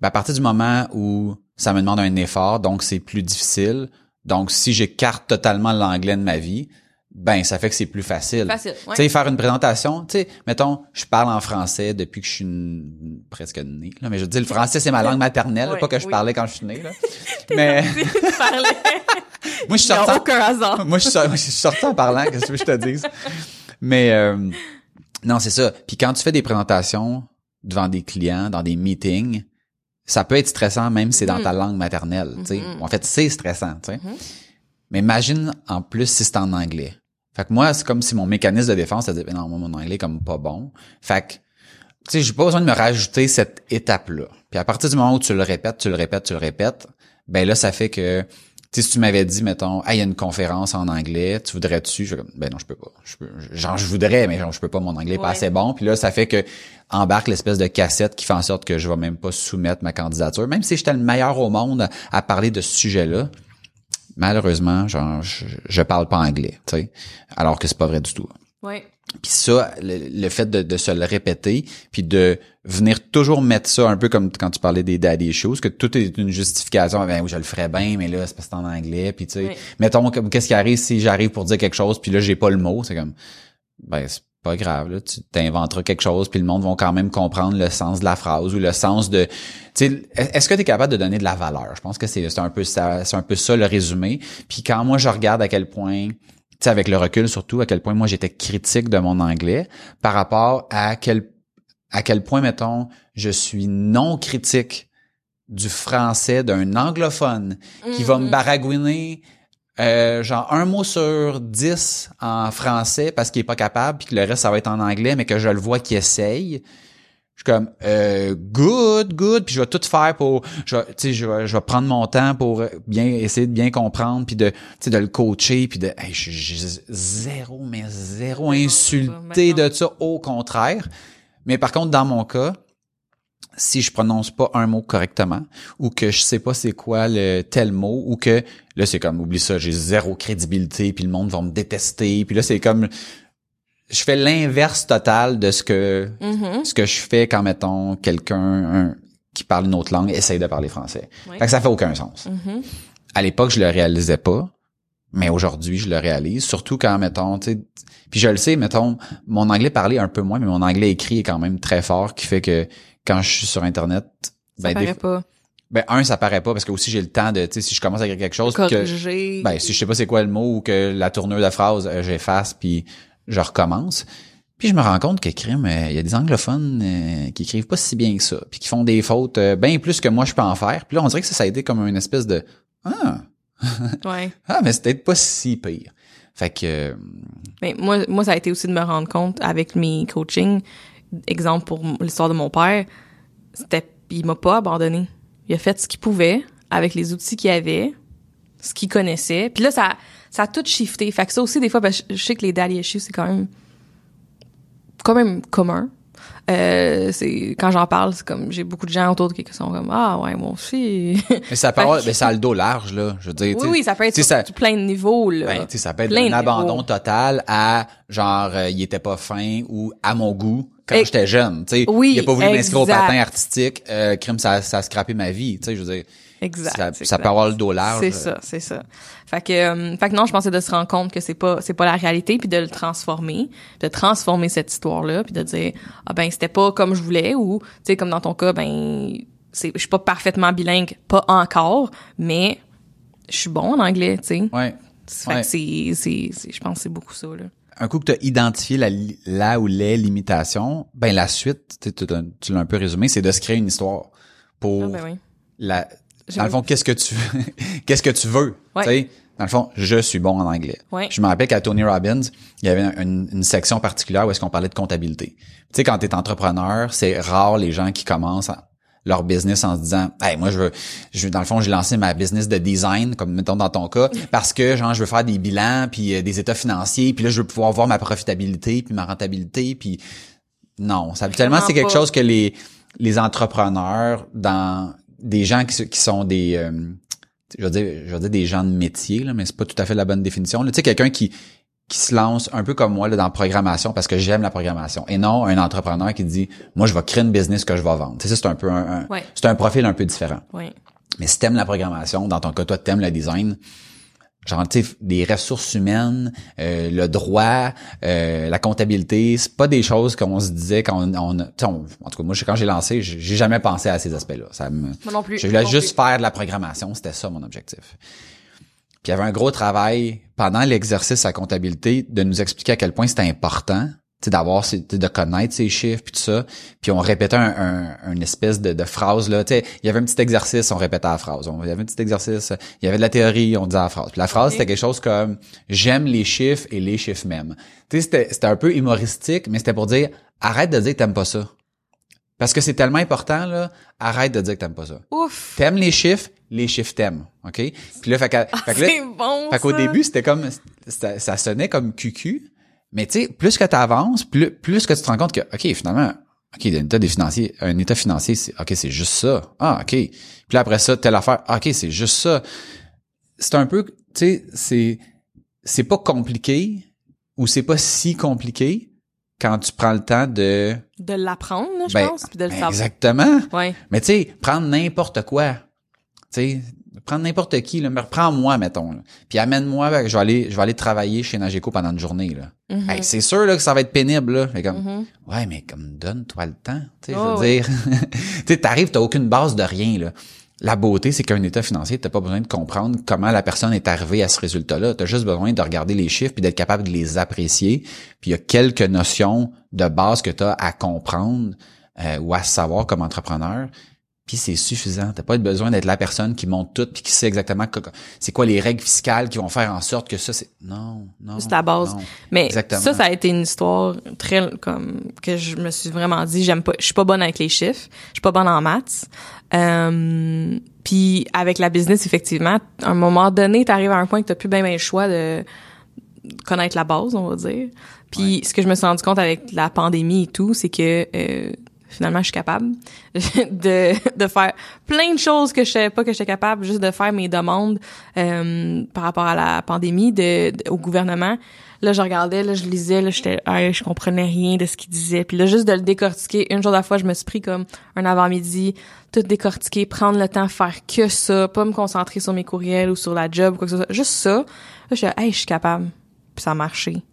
Ben, à partir du moment où ça me demande un effort, donc c'est plus difficile. Donc, si j'écarte totalement l'anglais de ma vie, ben ça fait que c'est plus facile. Facile, ouais. Tu sais, faire une présentation, tu sais, mettons, je parle en français depuis que je suis presque né, là, mais je dire, le français, c'est ma langue maternelle, Ouais, pas que je oui. parlais quand je suis né, là. [laughs] mais [laughs] moi, je suis sorti, aucun hasard. moi, je suis sorti, en parlant, qu'est-ce que tu veux que je te dise? Mais, euh, non, c'est ça. Puis quand tu fais des présentations devant des clients, dans des meetings, ça peut être stressant même si c'est dans ta langue maternelle, tu sais. Mhm. En fait, c'est stressant, tu sais. Mhm. Mais imagine en plus si c'est en anglais. Fait que moi, c'est comme si mon mécanisme de défense, c'était non, moi, mon anglais est comme pas bon. Fait que, tu sais, j'ai pas besoin de me rajouter cette étape-là. Puis à partir du moment où tu le répètes, tu le répètes, tu le répètes, ben là, ça fait que, sais, si tu m'avais dit, mettons, ah, il y a une conférence en anglais, tu voudrais-tu? Je ben non, je peux pas. Je peux, genre, je voudrais, mais genre, je peux pas, mon anglais est pas assez bon. Puis là, ça fait que embarque l'espèce de cassette qui fait en sorte que je vais même pas soumettre ma candidature. Même si j'étais le meilleur au monde à, à parler de ce sujet-là, malheureusement, genre, je, je parle pas anglais, tu sais. Alors que c'est pas vrai du tout. Ouais. Puis ça, le, le fait de, de se le répéter, puis de venir toujours mettre ça un peu comme quand tu parlais des daddy shows, que tout est une justification. Ben oui, je le ferais bien, mais là c'est parce que c'est en anglais. Puis tu sais, Oui. mettons qu'est-ce qui arrive si j'arrive pour dire quelque chose, puis là j'ai pas le mot, c'est comme ben c'est pas grave là, tu t'inventeras quelque chose, puis le monde va quand même comprendre le sens de la phrase ou le sens de, tu sais, est-ce que tu es capable de donner de la valeur? Je pense que c'est c'est un peu ça, c'est un peu ça le résumé. Puis quand moi je regarde à quel point sais, avec le recul surtout, à quel point moi j'étais critique de mon anglais par rapport à quel, à quel point, mettons, je suis non critique du français d'un anglophone qui va me Mhm. baragouiner euh, genre un mot sur dix en français parce qu'il est pas capable puis que le reste ça va être en anglais mais que je le vois qu'il essaye je suis comme euh, good good puis je vais tout faire pour je vais- tu sais je vais, je vais prendre mon temps pour bien essayer de bien comprendre puis de tu sais de le coacher puis de hey, je- je- zéro mais zéro non, insulté de ça au contraire. Mais par contre dans mon cas si je prononce pas un mot correctement ou que je sais pas c'est quoi le tel mot ou que là c'est comme oublie ça j'ai zéro crédibilité puis le monde va me détester puis là c'est comme je fais l'inverse total de ce que Mhm. ce que je fais quand mettons quelqu'un un- qui parle une autre langue essaye de parler français. Oui. Fait que ça fait aucun sens. Mhm. À l'époque, je le réalisais pas, mais aujourd'hui, je le réalise, surtout quand mettons, tu sais, puis je le sais, mettons, mon anglais parlé un peu moins, mais mon anglais écrit est quand même très fort, qui fait que quand je suis sur internet, Ça ben, paraît pas. ben un, ça paraît pas parce que aussi j'ai le temps de, tu sais, si je commence à écrire quelque chose, que ben si je sais pas c'est quoi le mot ou que la tournure de phrase euh, j'efface puis je recommence puis je me rends compte que crime il y a des anglophones euh, qui écrivent pas si bien que ça puis qui font des fautes euh, bien plus que moi je peux en faire puis là on dirait que ça, ça a été comme une espèce de ah [laughs] Ouais. ah mais c'est peut-être pas si pire fait que euh, Mais moi, moi, ça a été aussi de me rendre compte avec mes coachings. Exemple pour l'histoire de mon père, c'était, il m'a pas abandonné. Il a fait ce qu'il pouvait avec les outils qu'il avait, ce qu'il connaissait. Puis là, ça, ça a tout shifté. Fait que ça aussi, des fois, que je sais que les daddy issues, c'est quand même, quand même commun. Euh, c'est quand j'en parle, c'est comme j'ai beaucoup de gens autour de qui sont comme ah ouais moi aussi. [laughs] mais ça peut avoir- mais ça a le dos large là je veux dire oui oui ça peut être sur ça- plein de niveaux là. Ben, ça peut être un abandon total à genre euh, il était pas fin ou à mon goût quand j'étais jeune, tu sais, Oui, il a pas voulu m'inscrire au patin artistique, euh, crime ça ça a scrappé ma vie, tu sais, je veux dire exact. ça, exact. ça peut avoir le dos large. C'est ça, c'est ça. Fait que, euh, fait que non, je pensais de se rendre compte que c'est pas, c'est pas la réalité, puis de le transformer, de transformer cette histoire-là, puis de dire ah ben c'était pas comme je voulais ou tu sais comme dans ton cas ben c'est, je suis pas parfaitement bilingue, pas encore, mais je suis bon en anglais, tu sais. Ouais. Fait Ouais. que c'est, c'est, c'est- je pense que c'est beaucoup ça là. Un coup que tu as identifié la, là ou les limitations, ben la suite, tu l'as un peu résumé, c'est de se créer une histoire pour Ah ben oui. la dans le fond qu'est-ce que tu [laughs] qu'est-ce que tu veux, Ouais. tu sais. Dans le fond, je suis bon en anglais. Ouais. Je me rappelle qu'à Tony Robbins, il y avait une, une section particulière où est-ce qu'on parlait de comptabilité. Tu sais, quand tu es entrepreneur, c'est rare les gens qui commencent à- leur business en se disant hey moi je veux je dans le fond j'ai lancé ma business de design comme mettons dans ton cas [laughs] parce que genre je veux faire des bilans puis euh, des états financiers puis là je veux pouvoir voir ma profitabilité puis ma rentabilité puis non ça habituellement c'est quelque chose que les les entrepreneurs dans des gens qui, qui sont des euh, je veux dire je veux dire des gens de métier là mais c'est pas tout à fait la bonne définition là. tu sais quelqu'un qui qui se lance un peu comme moi là, dans la programmation parce que j'aime la programmation et non un entrepreneur qui dit moi je vais créer une business que je vais vendre. Tu sais, ça c'est un peu un, un- Ouais. c'est un profil un peu différent. Oui. Mais si t'aimes la programmation, dans ton cas toi t'aimes le design, genre tu des ressources humaines, euh, le droit, euh, la comptabilité, c'est pas des choses qu'on se disait quand on, on, en tout cas moi quand j'ai lancé, j'ai jamais pensé à ces aspects-là. Ça me Moi non plus. je voulais juste plus. faire de la programmation, c'était ça mon objectif. Puis il y avait un gros travail pendant l'exercice à comptabilité de nous expliquer à quel point c'était important d'avoir de connaître ces chiffres puis tout ça. Puis on répétait un, un- une espèce de, de phrase là. Tu il y avait un petit exercice on répétait la phrase. On, il y avait un petit exercice il y avait de la théorie on disait la phrase. Puis la phrase c'était quelque chose comme j'aime les chiffres et les chiffres même tu sais c'était c'était un peu humoristique mais c'était pour dire arrête de dire que t'aimes pas ça. Parce que c'est tellement important là arrête de dire que t'aimes pas ça. Ouf. T'aimes les chiffres, les chiffres t'aiment, OK? Puis là, fait, que, fait là, C'est bon. fait qu'au début, c'était comme, ça, ça sonnait comme cucu, mais tu sais, plus que t'avances, plus, plus que tu te rends compte que, OK, finalement, OK, un état des financiers, un état financier, c'est, OK, c'est juste ça. Ah, OK. Puis là, après ça, telle affaire, ah, OK, c'est juste ça. C'est un peu, tu sais, c'est, c'est pas compliqué, ou c'est pas si compliqué quand tu prends le temps de, De l'apprendre, je ben, pense, puis de le ben, savoir. exactement. Ouais. Mais tu sais, prendre n'importe quoi. Tu sais, prendre n'importe qui, là, mais reprends-moi, mettons. là. Puis amène-moi, ben, je vais aller, je vais aller travailler chez Nageco pendant une journée. Là. Mhm. Hey, c'est sûr là, que ça va être pénible. Là. Comme, Mhm. ouais, mais comme donne-toi le temps. Tu sais, je Oh, veux dire. [laughs] tu sais, t'arrives, t'as aucune base de rien. Là. La beauté, c'est qu'un état financier, t'as pas besoin de comprendre comment la personne est arrivée à ce résultat-là. T'as juste besoin de regarder les chiffres puis d'être capable de les apprécier. Puis il y a quelques notions de base que t'as à comprendre euh, ou à savoir comme entrepreneur. Puis c'est suffisant. T'as pas besoin d'être la personne qui monte tout puis qui sait exactement c'est quoi les règles fiscales qui vont faire en sorte que ça c'est non non. C'est la base. non. Mais Exactement. ça, ça a été une histoire très comme que je me suis vraiment dit, j'aime pas, je suis pas bonne avec les chiffres, je suis pas bonne en maths. Euh, puis avec la business, effectivement, à un moment donné, t'arrives à un point que t'as plus bien, bien le choix de connaître la base, on va dire. Puis ce que je me suis rendu compte avec la pandémie et tout, c'est que euh, finalement, je suis capable [laughs] de, de faire plein de choses que je savais pas que j'étais capable, juste de faire mes demandes euh, par rapport à la pandémie de, au gouvernement. Là, je regardais, là, je lisais, là, j'étais, ah, je comprenais rien de ce qu'il disait. Puis là, juste de le décortiquer, une jour à la fois, je me suis pris comme un avant-midi, tout décortiquer, prendre le temps, faire que ça, pas me concentrer sur mes courriels ou sur la job ou quoi que ce soit. Juste ça. Là, je suis, hey, je suis capable. Puis ça a marché.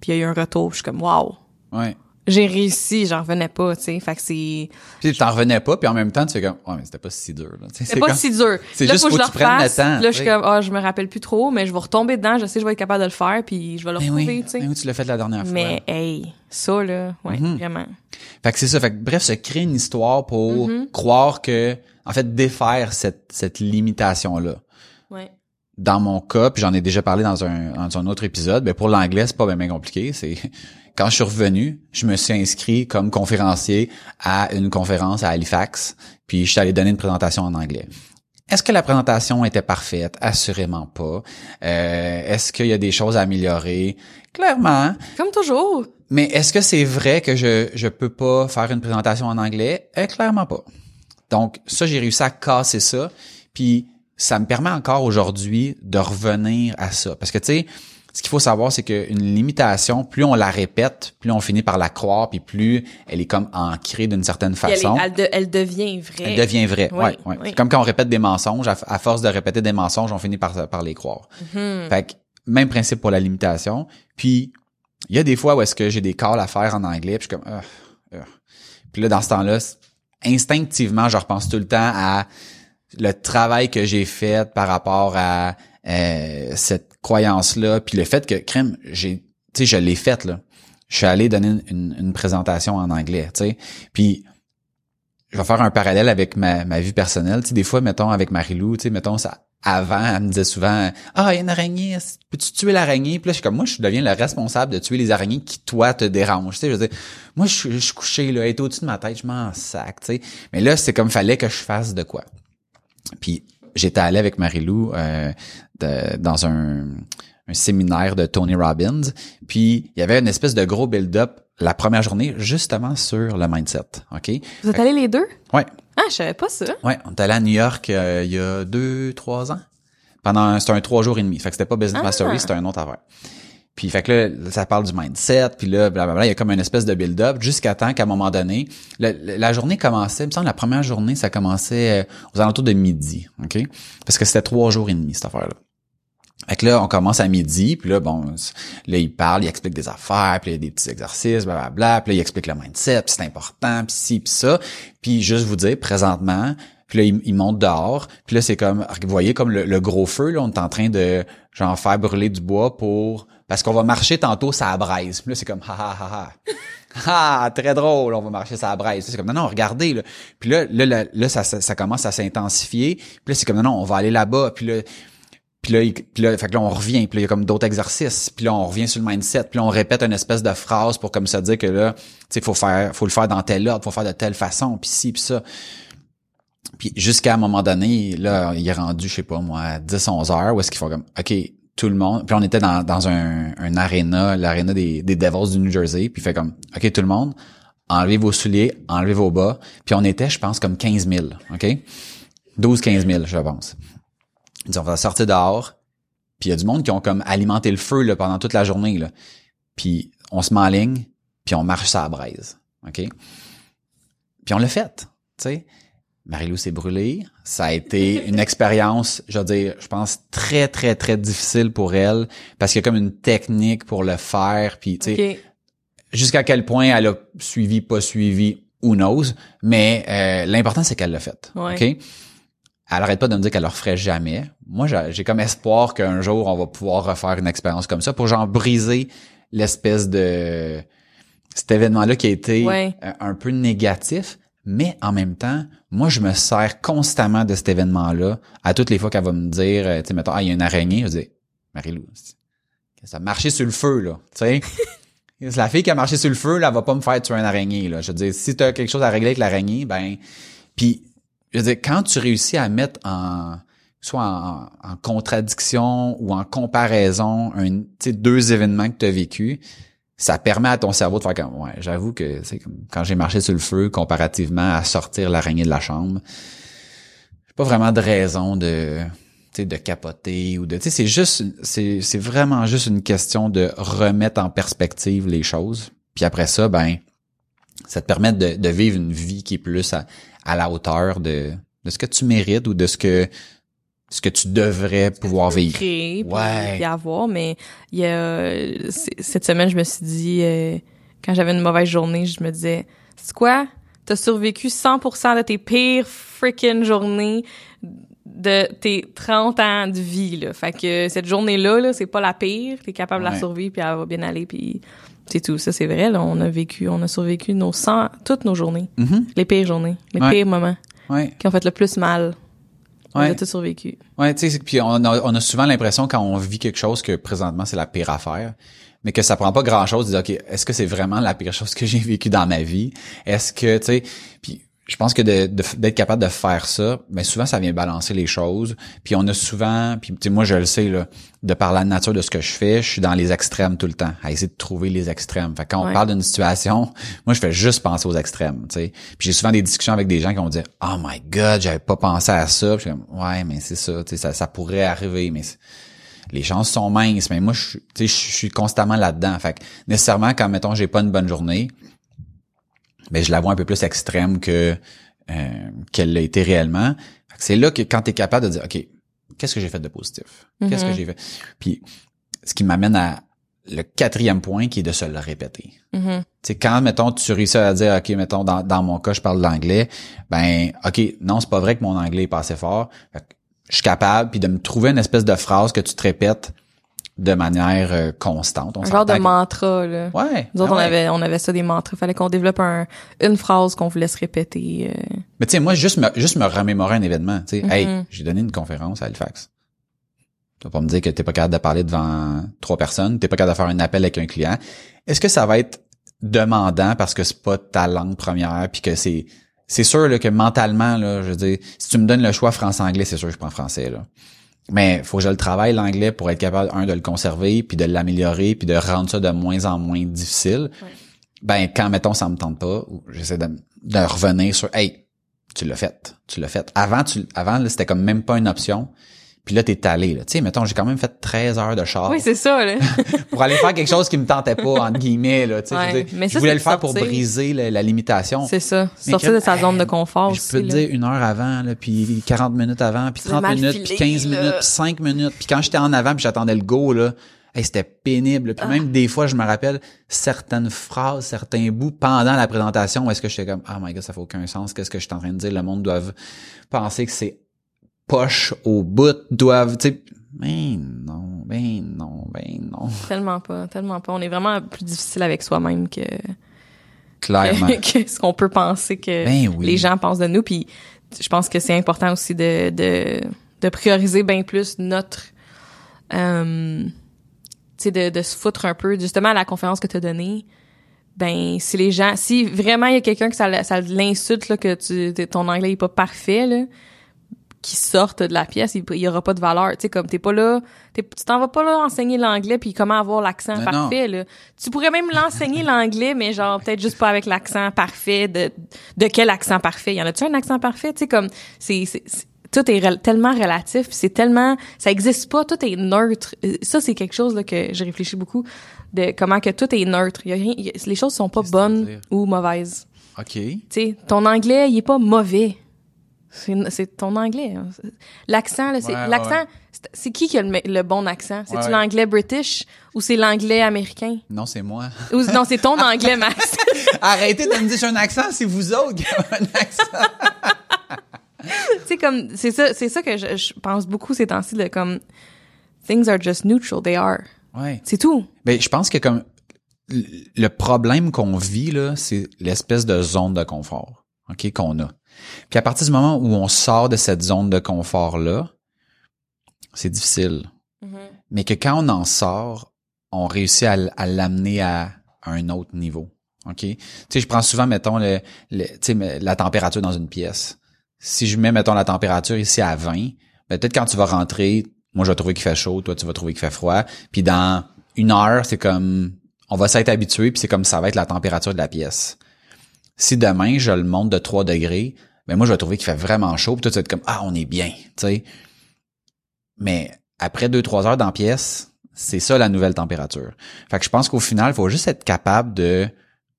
Puis il y a eu un retour. Je suis comme, wow, Ouais. J'ai réussi, j'en revenais pas, tu sais. Fait que c'est, Puis t'en revenais pas puis en même temps tu fais comme ouais mais c'était pas si dur là. Tu sais, c'est pas comme- si dur. c'est juste faut que je tu prennes le temps, Là, je suis comme, ah, je me rappelle plus trop, mais je vais retomber dedans. Je sais que je vais être capable de le faire, puis je vais le Ben retrouver, oui, tu sais. ben oui, tu l'as fait la dernière fois. Mais hey, ça là, ouais, Mhm. vraiment. Fait que c'est ça. Fait que bref, se créer une histoire pour Mhm. croire que, en fait, défaire cette, cette limitation-là. Ouais. Dans mon cas, puis j'en ai déjà parlé dans un, dans un autre épisode, ben pour l'anglais, c'est pas bien, bien compliqué. C'est quand je suis revenu, je me suis inscrit comme conférencier à une conférence à Halifax, puis je suis allé donner une présentation en anglais. Est-ce que la présentation était parfaite? Assurément pas. Euh, Est-ce qu'il y a des choses à améliorer? Clairement. Comme toujours. Mais est-ce que c'est vrai que je je peux pas faire une présentation en anglais? Euh, Clairement pas. Donc ça j'ai réussi à casser ça, puis ça me permet encore aujourd'hui de revenir à ça parce que tu sais ce qu'il faut savoir c'est qu'une limitation plus on la répète, plus on finit par la croire puis plus elle est comme ancrée d'une certaine Elle, façon. elle, de- elle devient vraie. Elle devient vraie. Oui, ouais, ouais. oui. Comme quand on répète des mensonges, à, à force de répéter des mensonges, on finit par, par les croire. Mhm. Fait que, même principe pour la limitation. Puis, il y a des fois où est-ce que j'ai des calls à faire en anglais, puis je suis comme, Ah, ah. puis là, dans ce temps-là, instinctivement, je repense tout le temps à le travail que j'ai fait par rapport à euh, cette croyance-là, puis le fait que, crème, j'ai, tu sais, je l'ai faite, là. Je suis allé donner une, une- présentation en anglais, tu sais. Puis, je vais faire un parallèle avec ma, ma vie personnelle. Tu sais, des fois, mettons, avec Marilou, tu sais, mettons, ça, avant, elle me disait souvent, ah, il y a une araignée, peux-tu tuer l'araignée? Puis là, je suis comme, moi, je deviens le responsable de tuer les araignées qui, toi, te dérangent. Tu sais, je veux dire, moi, je, je suis couché, là, elle au-dessus de ma tête, je m'en sac, tu sais. Mais là, c'est comme, fallait que je fasse de quoi. Puis, j'étais allé avec Marilou euh, de- dans un, un séminaire de Tony Robbins. Puis, il y avait une espèce de gros build-up la première journée, justement sur le mindset, OK? Vous êtes allés les deux? Ouais, Ah, je savais pas ça. Ouais, on est allé à New York euh, il y a deux, trois ans. Pendant c'était un trois jours et demi. Fait que c'était pas Business Ah. Mastery, c'était un autre affaire. Puis fait que là, ça parle du mindset, puis là, blablabla, il y a comme une espèce de build-up jusqu'à temps qu'à un moment donné, le- la journée commençait, il me semble la première journée, ça commençait euh, aux alentours de midi, OK? Parce que c'était trois jours et demi, cette affaire-là. Fait que là, on commence à midi, puis là, bon, là, il parle, il explique des affaires, puis il y a des petits exercices, blablabla, puis là, il explique le mindset, puis c'est important, puis ci, puis ça. Puis juste vous dire, présentement, puis là, il, monte dehors, puis là, c'est comme, vous voyez comme le, gros feu, là, on est en train de, genre, faire brûler du bois pour... Parce qu'on va marcher tantôt, ça braise. Puis là, c'est comme, ha, ha, ha, ha. [laughs] Ah, très drôle, on va marcher ça braise. C'est comme non non, regardez là. Puis là là là, ça, ça, commence à s'intensifier. Puis là c'est comme non non, on va aller là-bas. Puis là puis là, puis là, fait que là, on revient, puis là, il y a comme d'autres exercices, puis là, on revient sur le mindset, puis là, on répète une espèce de phrase pour comme ça dire que là, tu sais, faut faire, faut le faire dans tel ordre, faut faire de telle façon, puis ci, puis ça. Puis jusqu'à un moment donné, là, il est rendu, je sais pas moi, 10, 11 heures, où est-ce qu'il faut comme, OK, tout le monde, puis on était dans, dans un, un aréna, l'aréna des, des Devils du New Jersey, puis il fait comme, OK, tout le monde, enlevez vos souliers, enlevez vos bas, puis on était, je pense, comme 15 000, OK? 12, 15 000, je pense. Ils on va sortir dehors, puis il y a du monde qui ont comme alimenté le feu là, pendant toute la journée, là. Puis on se met en ligne, puis on marche ça à braise, OK? Puis on l'a fait, tu sais. Marie-Lou s'est brûlée. Ça a été [laughs] une expérience, je veux dire, je pense très, très, très difficile pour elle parce qu'il y a comme une technique pour le faire. Puis, tu sais, jusqu'à quel point elle a suivi, pas suivi, who knows? Mais euh, l'important, c'est qu'elle l'a fait. OK? Elle arrête pas de me dire qu'elle le referait jamais. Moi, j'ai comme espoir qu'un jour, on va pouvoir refaire une expérience comme ça pour genre briser l'espèce de cet événement-là qui a été un peu négatif mais en même temps, moi, je me sers constamment de cet événement-là. À toutes les fois qu'elle va me dire, euh, tu sais, mettons, ah, il y a une araignée, je dis, Marie-Lou, ça a marché sur le feu, là, tu sais. [laughs] la fille qui a marché sur le feu, là, elle va pas me faire tuer une araignée, là. Je veux dire, si tu as quelque chose à régler avec l'araignée, ben, puis, je veux dire, quand tu réussis à mettre en, soit en, en contradiction ou en comparaison, un, deux événements que tu as vécu, ça permet à ton cerveau de faire comme ouais j'avoue que quand j'ai marché sur le feu comparativement à sortir l'araignée de la chambre j'ai pas vraiment de raison de de capoter ou de c'est juste c'est c'est vraiment juste une question de remettre en perspective les choses. Puis après ça ben ça te permet de, de vivre une vie qui est plus à, à la hauteur de de ce que tu mérites ou de ce que ce que tu devrais pouvoir vivre? Créer, ouais. Avoir, mais il y a cette semaine, je me suis dit euh, quand j'avais une mauvaise journée, je me disais c'est quoi? T'as survécu 100% de tes pires freaking journées de tes 30 ans de vie là. Fait que cette journée-là là, c'est pas la pire, t'es capable de la survivre puis elle va bien aller puis c'est tout. Ça c'est vrai là, on a vécu, on a survécu nos 100 toutes nos journées, mm-hmm. les pires journées, les pires moments qui ont fait le plus mal. Ouais. On a survécu. Ouais, tu sais, puis on a, on a souvent l'impression quand on vit quelque chose que présentement c'est la pire affaire, mais que ça prend pas grand chose de dire ok, est-ce que c'est vraiment la pire chose que j'ai vécu dans ma vie? Est-ce que tu sais, puis je pense que d'être de, capable de faire ça, mais ben, souvent ça vient balancer les choses. Puis on a souvent, puis moi je le sais là, de par la nature de ce que je fais, je suis dans les extrêmes tout le temps, à essayer de trouver les extrêmes. Fait quand on parle d'une situation, [laughs] moi je fais juste penser aux extrêmes, tu sais. Puis j'ai souvent des discussions avec des gens qui vont dire "Oh my god, j'avais pas pensé à ça." Puis je comme "Ouais, mais c'est ça, tu sais ça, ça pourrait arriver mais les chances sont minces, mais moi je je suis constamment là-dedans. Fait que nécessairement quand mettons j'ai pas une bonne journée, ben je la vois un peu plus extrême que euh, qu'elle l'a été réellement. C'est là que quand tu es capable de dire OK, qu'est-ce que j'ai fait de positif? Qu'est-ce que mm-hmm. j'ai fait? Puis ce qui m'amène à le quatrième point qui est de se le répéter. C'est quand mettons tu réussis à dire OK, mettons dans, dans mon cas je parle l'anglais, ben OK, non, c'est pas vrai que mon anglais est pas assez fort. je suis capable puis de me trouver une espèce de phrase que tu te répètes de manière euh, constante. un genre de mantra, là. Ouais. Nous autres, on avait, on avait ça des mantras. Fallait qu'on développe un, une phrase qu'on voulait se répéter. Euh. Mais tu sais, moi, juste me, juste me remémorer un événement. Tu sais, hey, mm-hmm. j'ai donné une conférence à Halifax. Tu vas pas me dire que t'es pas capable de parler devant trois personnes, t'es pas capable de faire un appel avec un client. Est-ce que ça va être demandant parce que c'est pas ta langue première puis que c'est, c'est sûr là, que mentalement, là, je veux dire, si tu me donnes le choix français-anglais, c'est sûr que je prends français, là. Mais faut que je le travaille l'anglais pour être capable un de le conserver puis de l'améliorer puis de rendre ça de moins en moins difficile. Ben quand mettons ça me tente pas, j'essaie de, de revenir sur hey, tu l'as fait, tu l'as fait. Avant tu avant c'était comme même pas une option. Puis là, t'es allé, là. Tu sais, mettons, j'ai quand même fait 13 heures de char Oui, c'est ça, là. [laughs] pour aller faire quelque chose qui me tentait pas, entre guillemets, là. Tu sais, Ouais, je voulais le faire pour briser la, la limitation. c'est ça. Mais Sortir que- de sa zone de confort Je aussi, peux te là. dire une heure avant, là, puis 40 minutes avant, puis l'as 30 mal minutes, filé, puis 15 là. minutes, puis 5 minutes. Puis quand j'étais en avant, puis j'attendais le go, là, hey, c'était pénible. Puis même des fois, je me rappelle certaines phrases, certains bouts pendant la présentation où est-ce que j'étais comme, oh my god, ça fait aucun sens. Qu'est-ce que je suis en train de dire? Le monde doit penser que c'est poche au bout, doivent, tu sais, ben non, ben non, ben non. Tellement pas, tellement pas. On est vraiment plus difficile avec soi-même que, Clairement. [laughs] que ce qu'on peut penser que Ben oui. les gens pensent de nous. Puis je pense que c'est important aussi de, de, de prioriser bien plus notre... Euh, tu sais, de, de se foutre un peu. Justement, à la conférence que tu as donnée, ben, si les gens... Si vraiment il y a quelqu'un que ça, ça l'insulte, là, que tu, ton anglais est pas parfait, là, qui sortent de la pièce, il, y aura pas de valeur. Tu sais, comme t'es pas là, t'es- tu t'en vas pas là enseigner l'anglais puis comment avoir l'accent Non, parfait, là. Tu pourrais même l'enseigner l'anglais, mais genre, peut-être juste pas avec l'accent parfait de, de quel accent parfait? Y en a-tu un accent parfait? Tu sais, comme, c'est, tout est rel- tellement relatif, c'est tellement, ça existe pas, tout est neutre. Euh, Ça, c'est quelque chose, là, que j'ai réfléchi beaucoup, de comment que tout est neutre. Y a rien, y a- les choses sont pas bonnes ou mauvaises. OK. Tu sais, ton anglais, il est pas mauvais. C'est c'est ton anglais. hein. L'accent, c'est Ouais, l'accent. ouais. c'est- C'est qui qui a le, bon accent? C'est tu Ouais, l'anglais british ou c'est l'anglais américain? Non, c'est moi. ou non, c'est ton [laughs] anglais Max. [laughs] Arrêtez de me dire que j'ai un accent, c'est vous autres qui avez un accent. [laughs] sais comme c'est ça, c'est ça que je, je pense beaucoup ces temps-ci de comme things are just neutral, they are. Ouais. C'est tout. Ben, je pense que comme le problème qu'on vit là, c'est l'espèce de zone de confort, ok, qu'on a. Puis à partir du moment où on sort de cette zone de confort là, c'est difficile. Mais que quand on en sort, on réussit à, l'amener à un autre niveau. OK? Tu sais, je prends souvent, mettons, le, la température dans une pièce. Si je mets, mettons, la température ici à 20, ben, peut-être quand tu vas rentrer, moi, je vais trouver qu'il fait chaud, toi, tu vas trouver qu'il fait froid. Puis dans une heure, c'est comme, on va s'être habitué, puis c'est comme ça va être la température de la pièce. Si demain, je le monte de 3 degrés, ben moi, je vais trouver qu'il fait vraiment chaud, puis toi, tu vas être comme, ah, on est bien, tu sais. Mais après deux, trois heures dans pièce, c'est ça la nouvelle température. Fait que je pense qu'au final, il faut juste être capable de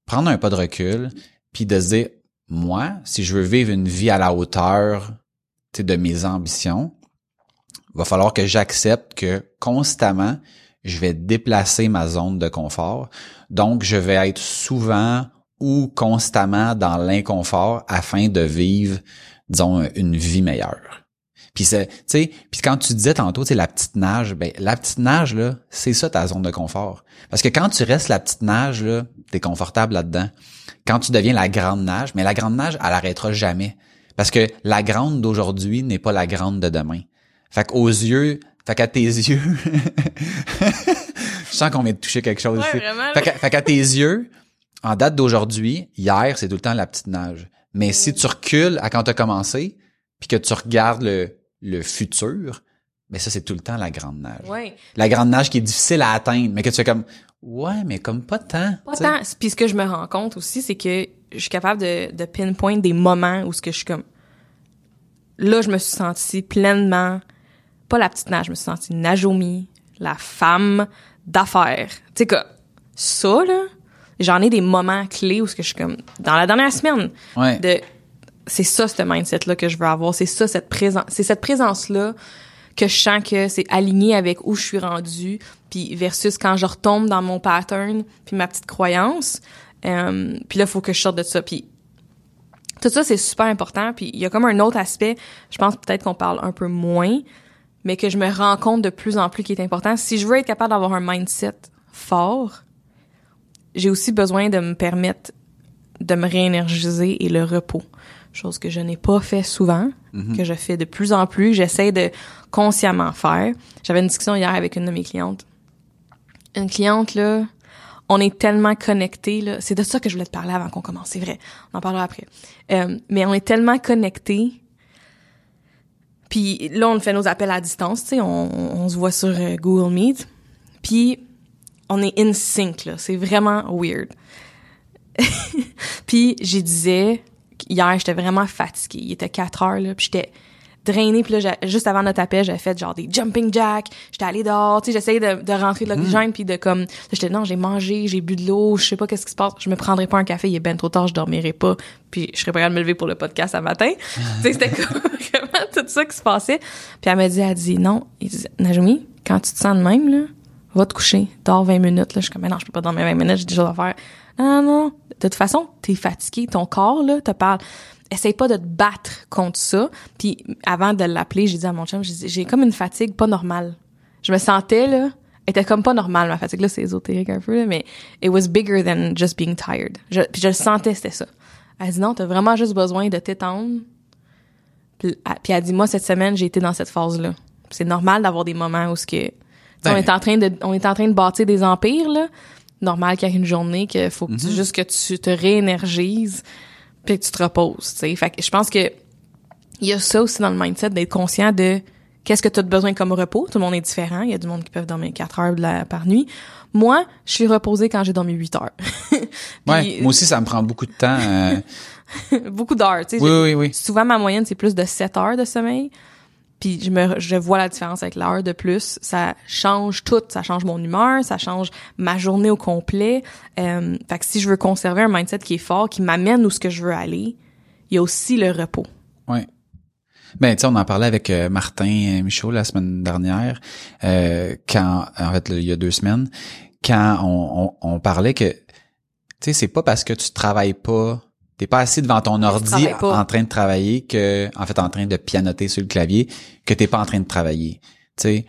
prendre un pas de recul, puis de se dire, moi, si je veux vivre une vie à la hauteur de mes ambitions, va falloir que j'accepte que constamment, je vais déplacer ma zone de confort. Donc, je vais être souvent ou constamment dans l'inconfort afin de vivre, disons, une vie meilleure. Puis c'est, tu sais, puis quand tu disais tantôt, tu sais, la petite nage, ben la petite nage là, c'est ça ta zone de confort. Parce que quand tu restes la petite nage là, t'es confortable là-dedans. Quand tu deviens la grande nage, mais la grande nage, elle arrêtera jamais. Parce que la grande d'aujourd'hui n'est pas la grande de demain. Fait qu'aux yeux, fait qu'à tes yeux, [laughs] je sens qu'on vient de toucher quelque chose Ouais, qu'à, fait qu'à tes yeux, en date d'aujourd'hui, hier, c'est tout le temps la petite nage. Mais si tu recules à quand tu as commencé, puis que tu regardes le, le futur, ben ça, c'est tout le temps la grande nage. Ouais. La grande nage qui est difficile à atteindre, mais que tu fais comme, ouais, mais comme pas tant. Pas tant. Puis ce que je me rends compte aussi, c'est que je suis capable de, de pinpoint des moments où ce que je suis comme là, je me suis sentie pleinement pas la petite nage, je me suis sentie Najomi, la femme d'affaires. Tu sais que ça là, j'en ai des moments clés où ce que je suis comme dans la dernière semaine Ouais. de c'est ça ce mindset là que je veux avoir, c'est ça cette présence, c'est cette présence là que je sens que c'est aligné avec où je suis rendue puis versus quand je retombe dans mon pattern puis ma petite croyance. Euh, puis là faut que je sorte de ça. Puis tout ça c'est super important. Puis il y a comme un autre aspect je pense peut-être qu'on parle un peu moins mais que je me rends compte de plus en plus qui est important. Si je veux être capable d'avoir un mindset fort j'ai aussi besoin de me permettre de me réénergiser et le repos chose que je n'ai pas fait souvent que je fais de plus en plus j'essaie de consciemment faire. J'avais une discussion hier avec une de mes clientes. Une cliente là on est tellement connectés là. C'est de ça que je voulais te parler avant qu'on commence c'est vrai. On en parlera après. Euh, mais on est tellement connectés. Puis là on fait nos appels à distance tu sais on, on se voit sur euh, Google Meet. Puis on est in sync là. C'est vraiment weird. [laughs] Puis j'ai disais hier j'étais vraiment fatiguée. Il était 4 heures là puis j'étais drainé puis là juste avant notre appel j'avais fait genre des jumping jacks. J'étais allée dehors. Tu sais j'essayais de, de rentrer de l'oxygène puis de comme j'étais non j'ai mangé j'ai bu de l'eau je sais pas qu'est-ce qui se passe. Je me prendrai pas un café il est ben trop tard je dormirai pas puis je serais prête à me lever pour le podcast à matin. [laughs] Tu sais c'était [laughs] comme vraiment tout ça qui se passait. Puis elle m'a dit elle dit non il dit Najomi quand tu te sens de même là va te coucher dors 20 minutes là je suis comme non je peux pas dormir 20 minutes j'ai des choses à faire non non non de toute façon t'es fatigué ton corps là te parle essaye pas de te battre contre ça. Puis avant de l'appeler, j'ai dit à mon chum, j'ai comme une fatigue pas normale. Je me sentais là, était comme pas normale ma fatigue là, c'est ésotérique un peu là, mais it was bigger than just being tired. Je, puis je le sentais c'était ça. Elle dit non, t'as vraiment juste besoin de t'étendre. Puis, puis elle dit moi cette semaine j'ai été dans cette phase là. C'est normal d'avoir des moments où ce que on Ben- est en train de on est en train de bâtir des empires là. Normal qu'il y ait une journée que faut que tu, juste que tu te réénergises puis que tu te reposes, tu sais. Fait que je pense que il y a ça aussi dans le mindset d'être conscient de qu'est-ce que tu as besoin comme repos. Tout le monde est différent. Il y a du monde qui peuvent dormir 4 heures de la- par nuit. Moi, je suis reposée quand j'ai dormi 8 heures. [laughs] Ouais, moi aussi, ça me prend beaucoup de temps. euh, [laughs] beaucoup d'heures, tu sais. oui, oui, oui. Souvent, ma moyenne, c'est plus de 7 heures de sommeil. Puis je me je vois la différence avec l'heure de plus. Ça change tout. Ça change mon humeur, ça change ma journée au complet. Euh, fait que si je veux conserver un mindset qui est fort, qui m'amène où ce que je veux aller, il y a aussi le repos. Ouais. Ben, tu on en parlait avec euh, Martin Michaud la semaine dernière, euh, quand, en fait, il y a deux semaines, quand on, on, on parlait que, tu sais, c'est pas parce que tu travailles pas, t'es pas assis devant ton ordi en train de travailler que, en fait, en train de pianoter sur le clavier, que t'es pas en train de travailler. Tu sais,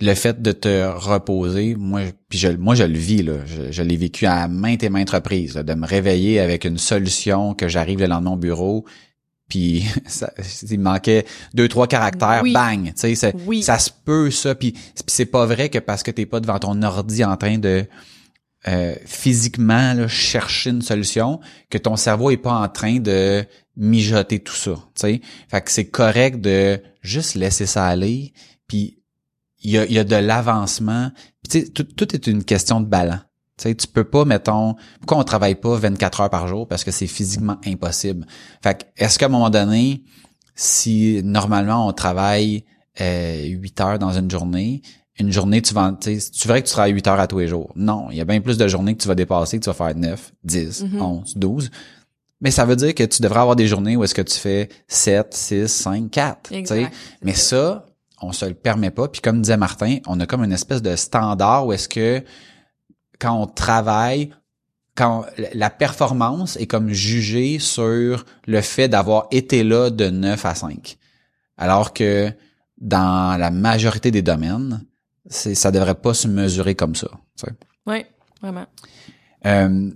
le fait de te reposer, moi, puis je, moi je le vis là, je, je l'ai vécu à maintes et maintes reprises, là, de me réveiller avec une solution que j'arrive le lendemain au bureau, puis [laughs] ça, il manquait deux trois caractères, Oui. bang, tu sais, ça, Oui. ça se peut ça, puis puis c'est pas vrai que parce que t'es pas devant ton ordi en train de euh, physiquement chercher une solution, que ton cerveau est pas en train de mijoter tout ça, tu sais. Fait que c'est correct de juste laisser ça aller, puis il y a, y a de l'avancement. Tout est une question de balance. Tu sais, tu peux pas, mettons, pourquoi on travaille pas 24 heures par jour? Parce que c'est physiquement impossible? Fait que, est-ce qu'à un moment donné, si normalement on travaille euh, 8 heures dans une journée, une journée, tu vas, tu sais, tu verrais que tu travailles 8 heures à tous les jours. Non, il y a bien plus de journées que tu vas dépasser, que tu vas faire 9, 10, Mhm. 11, 12. Mais ça veut dire que tu devrais avoir des journées où est-ce que tu fais 7, 6, 5, 4. tu sais. Exact. Mais ça, on se le permet pas. Puis comme disait Martin, on a comme une espèce de standard où est-ce que quand on travaille, quand la performance est comme jugée sur le fait d'avoir été là de 9 à 5. Alors que dans la majorité des domaines, c'est ça devrait pas se mesurer comme ça. tu sais. Oui, vraiment. Euh,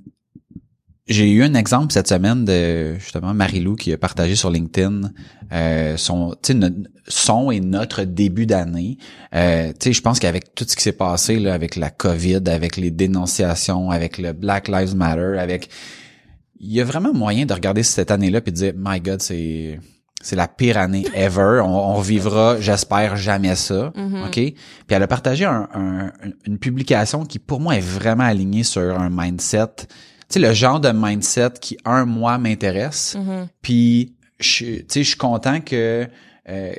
j'ai eu un exemple cette semaine de justement Marilou qui a partagé sur LinkedIn euh, son, tu sais, no- son et notre début d'année. Euh, tu sais, je pense qu'avec tout ce qui s'est passé là, avec la COVID, avec les dénonciations, avec le Black Lives Matter, avec il y a vraiment moyen de regarder cette année-là puis de dire My God, c'est c'est la pire année ever. On, on revivra, j'espère, jamais ça. Mhm. OK? Puis elle a partagé un- un- une publication qui, pour moi, est vraiment alignée sur un mindset. Tu sais, le genre de mindset qui, un, moi, m'intéresse. Mhm. Puis, je, tu sais, je suis content que... euh,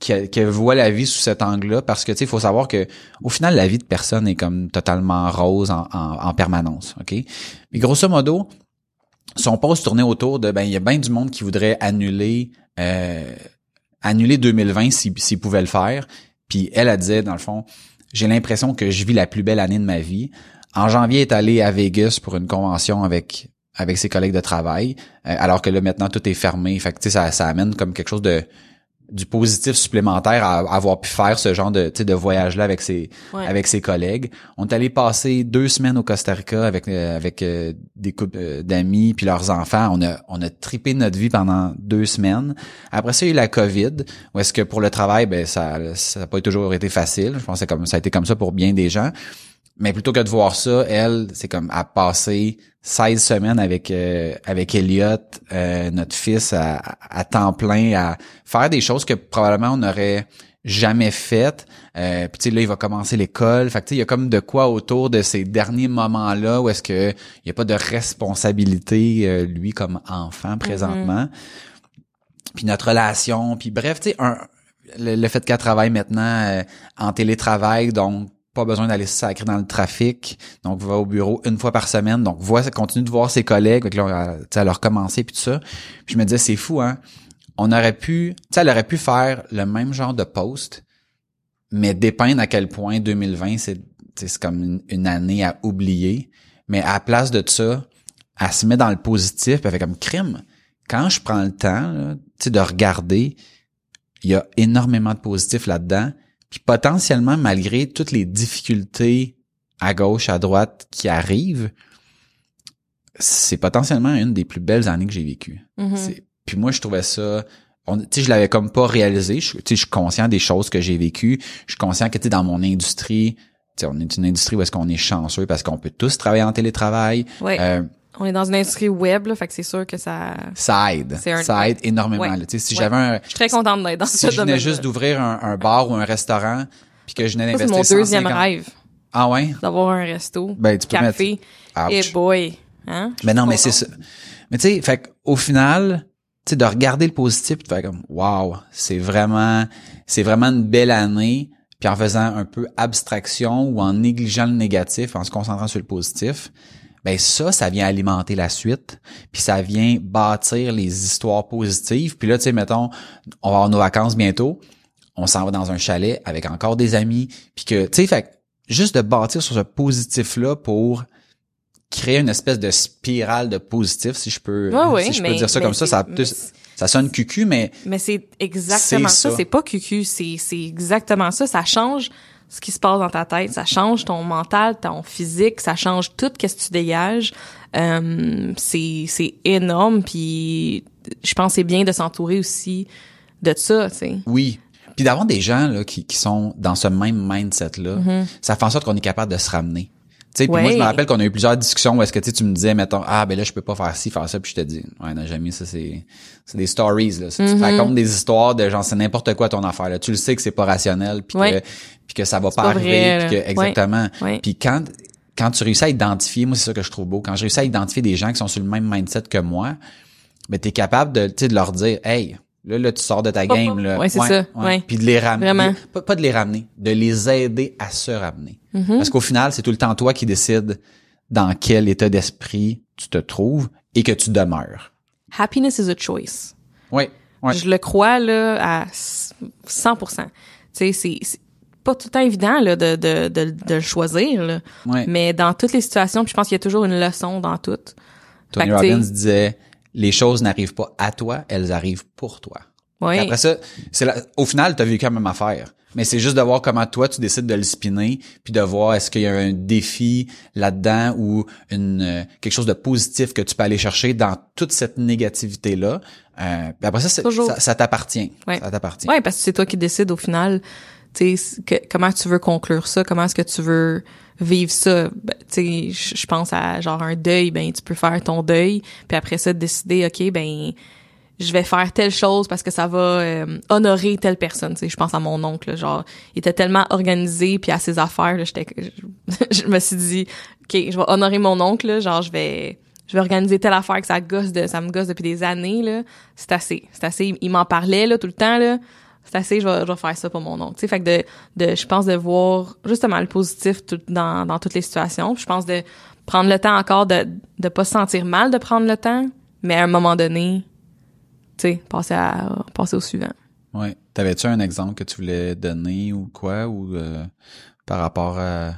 qu'elle voit la vie sous cet angle-là parce que tu sais il faut savoir que au final la vie de personne est comme totalement rose en, en, en permanence ok? Mais grosso modo son post tournait autour de ben il y a bien du monde qui voudrait annuler euh, annuler 2020 s'il s'il pouvait le faire. Puis elle a disait dans le fond j'ai l'impression que je vis la plus belle année de ma vie. En janvier elle est allée à Vegas pour une convention avec avec ses collègues de travail euh, alors que là maintenant tout est fermé. Fait que ça, ça amène comme quelque chose de du positif supplémentaire à, à avoir pu faire ce genre de de voyage là avec ses Ouais. avec ses collègues. On est allé passer deux semaines au Costa Rica avec euh, avec euh, des couples euh, d'amis puis leurs enfants. On a on a tripé notre vie pendant deux semaines. Après ça, il y a eu la COVID. Où est-ce que pour le travail, ben ça ça n'a pas toujours été facile. Je pense que comme ça a été comme ça pour bien des gens. Mais plutôt que de voir ça, elle, c'est comme à passer 16 semaines avec euh, avec Elliot, euh, notre fils, à, à- temps plein, à faire des choses que probablement on n'aurait jamais faites. Euh, Puis tu sais, là, il va commencer l'école. Fait que tu sais, il y a comme de quoi autour de ces derniers moments-là où est-ce que il y a pas de responsabilité, euh, lui, comme enfant présentement. puis notre relation, puis bref, tu sais, un, le, le fait qu'elle travaille maintenant euh, en télétravail, donc pas besoin d'aller se sacrer dans le trafic, donc va au bureau une fois par semaine, donc voit, continue de voir ses collègues, avec là, elle a recommencé puis tout ça. Puis je me disais c'est fou hein, on aurait pu, tu sais, elle aurait pu faire le même genre de post, mais dépeindre à quel point 2020 c'est c'est comme une, année à oublier, mais à la place de ça, elle se met dans le positif, puis elle fait comme crime. Quand je prends le temps, tu sais, de regarder, il y a énormément de positifs là-dedans. Puis potentiellement, malgré toutes les difficultés à gauche, à droite qui arrivent, c'est potentiellement une des plus belles années que j'ai vécues. Mhm. C'est- Puis moi, je trouvais ça... on- Tu sais, je l'avais comme pas réalisé. Je, tu sais, je suis conscient des choses que j'ai vécues. Je suis conscient que, tu sais, dans mon industrie, tu sais, on est une industrie où est-ce qu'on est chanceux parce qu'on peut tous travailler en télétravail. Euh, On est dans une industrie web, là, fait que c'est sûr que ça. ça aide. C'est un- Ça aide énormément. Ouais. là. Tu si Ouais. j'avais un... Je suis très contente d'être dans Si ce je venais domaine. juste d'ouvrir un, un bar ou un restaurant, puis que je venais Ça, c'est d'investir mon deuxième 150 rêve, Ah ouais? d'avoir un resto, Ben, tu peux café. mettre... Et Ouch. boy, hein? Mais non, mais c'est ça. Mais tu sais, fait au final, tu sais, de regarder le positif, de faire comme, wow, c'est vraiment, c'est vraiment une belle année. Puis en faisant un peu abstraction ou en négligeant le négatif, en se concentrant sur le positif, ben ça, ça vient alimenter la suite, puis ça vient bâtir les histoires positives. Puis là, tu sais, mettons, on va avoir nos vacances bientôt, on s'en va dans un chalet avec encore des amis, puis que, tu sais, fait juste de bâtir sur ce positif-là pour créer une espèce de spirale de positif, si je peux, si je peux dire ça comme ça, ça, ça sonne cucu, mais Mais c'est exactement ça. ça. C'est pas cucu, c'est c'est exactement ça. Ça change ce qui se passe dans ta tête, ça change ton mental, ton physique, ça change tout qu'est-ce que tu dégages. Euh, c'est c'est énorme puis je pense que c'est bien de s'entourer aussi de ça, tu sais. oui. Puis d'avoir des gens là, qui, qui sont dans ce même mindset-là, ça fait en sorte qu'on est capable de se ramener. Tu sais, puis moi, je me rappelle qu'on a eu plusieurs discussions où est-ce que tu sais, tu me disais, mettons, ah, ben là, je peux pas faire ci, faire ça, puis je te dis, ouais, non, jamais, ça, c'est, c'est des stories, là. Ça, Tu Mm-hmm. te racontes des histoires de genre, c'est n'importe quoi ton affaire, là. Tu le sais que c'est pas rationnel, puis Ouais. que, puis que ça va pas pas arriver, puis que, exactement. Puis quand, quand tu réussis à identifier, moi, c'est ça que je trouve beau, quand je réussis à identifier des gens qui sont sur le même mindset que moi, ben, t'es capable de, de leur dire, hey, là, là, tu sors de ta game, là. ouais, c'est ça, ouais. Puis de les ramener. Vraiment. Pas, pas de les ramener, de les aider à se ramener. Mm-hmm. Parce qu'au final, c'est tout le temps toi qui décides dans quel état d'esprit tu te trouves et que tu demeures. Happiness is a choice. Oui. Ouais. Je le crois là à 100%. Tu sais, c'est pas tout le temps évident là de de de, de le choisir là. Ouais. Mais dans toutes les situations, puis je pense qu'il y a toujours une leçon dans tout. Tony Robbins disait, les choses n'arrivent pas à toi, elles arrivent pour toi. Oui. Après ça, c'est la- au final, tu as vécu la même affaire. Mais c'est juste de voir comment toi, tu décides de le spinner, puis de voir est-ce qu'il y a un défi là-dedans ou une euh, quelque chose de positif que tu peux aller chercher dans toute cette négativité-là. Euh, puis après ça, c'est- Toujours. ça, ça t'appartient. Ouais. Ça t'appartient. Ouais, parce que c'est toi qui décides au final, tu comment tu veux conclure ça, comment est-ce que tu veux vivre ça. Ben, tu sais, je pense à genre un deuil, ben tu peux faire ton deuil, puis après ça décider, ok, ben je vais faire telle chose parce que ça va euh, honorer telle personne. Tu sais, je pense à mon oncle, là, genre il était tellement organisé puis à ses affaires, là, j'étais, je, [laughs] je me suis dit, ok, je vais honorer mon oncle, là, genre je vais je vais organiser telle affaire que ça gosse de ça me gosse depuis des années là c'est assez c'est assez il m'en parlait là tout le temps là c'est assez je vais, je vais faire ça pour mon oncle tu sais fait que de de je pense de voir justement le positif tout, dans dans toutes les situations Puis je pense de prendre le temps encore de de pas se sentir mal de prendre le temps mais à un moment donné tu sais passer à passer au suivant Ouais. T'avais-tu un exemple que tu voulais donner ou quoi ou euh, par rapport à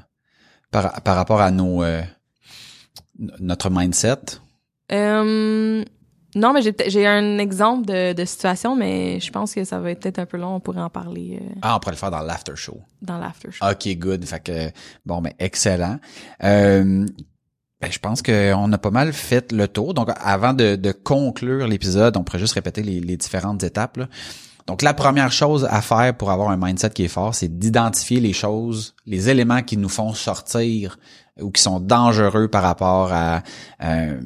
par, par rapport à nos euh, notre mindset? Euh, non, mais j'ai un exemple de, de situation, mais je pense que ça va être peut-être un peu long. On pourrait en parler euh, Ah, on pourrait le faire dans l'after show. dans l'after show. OK, good. Fait que bon, ben excellent. Euh, ben, je pense qu'on a pas mal fait le tour. Donc, avant de, de conclure l'épisode, on pourrait juste répéter les, les différentes étapes. là. Donc, la première chose à faire pour avoir un mindset qui est fort, c'est d'identifier les choses, les éléments qui nous font sortir ou qui sont dangereux par rapport à euh,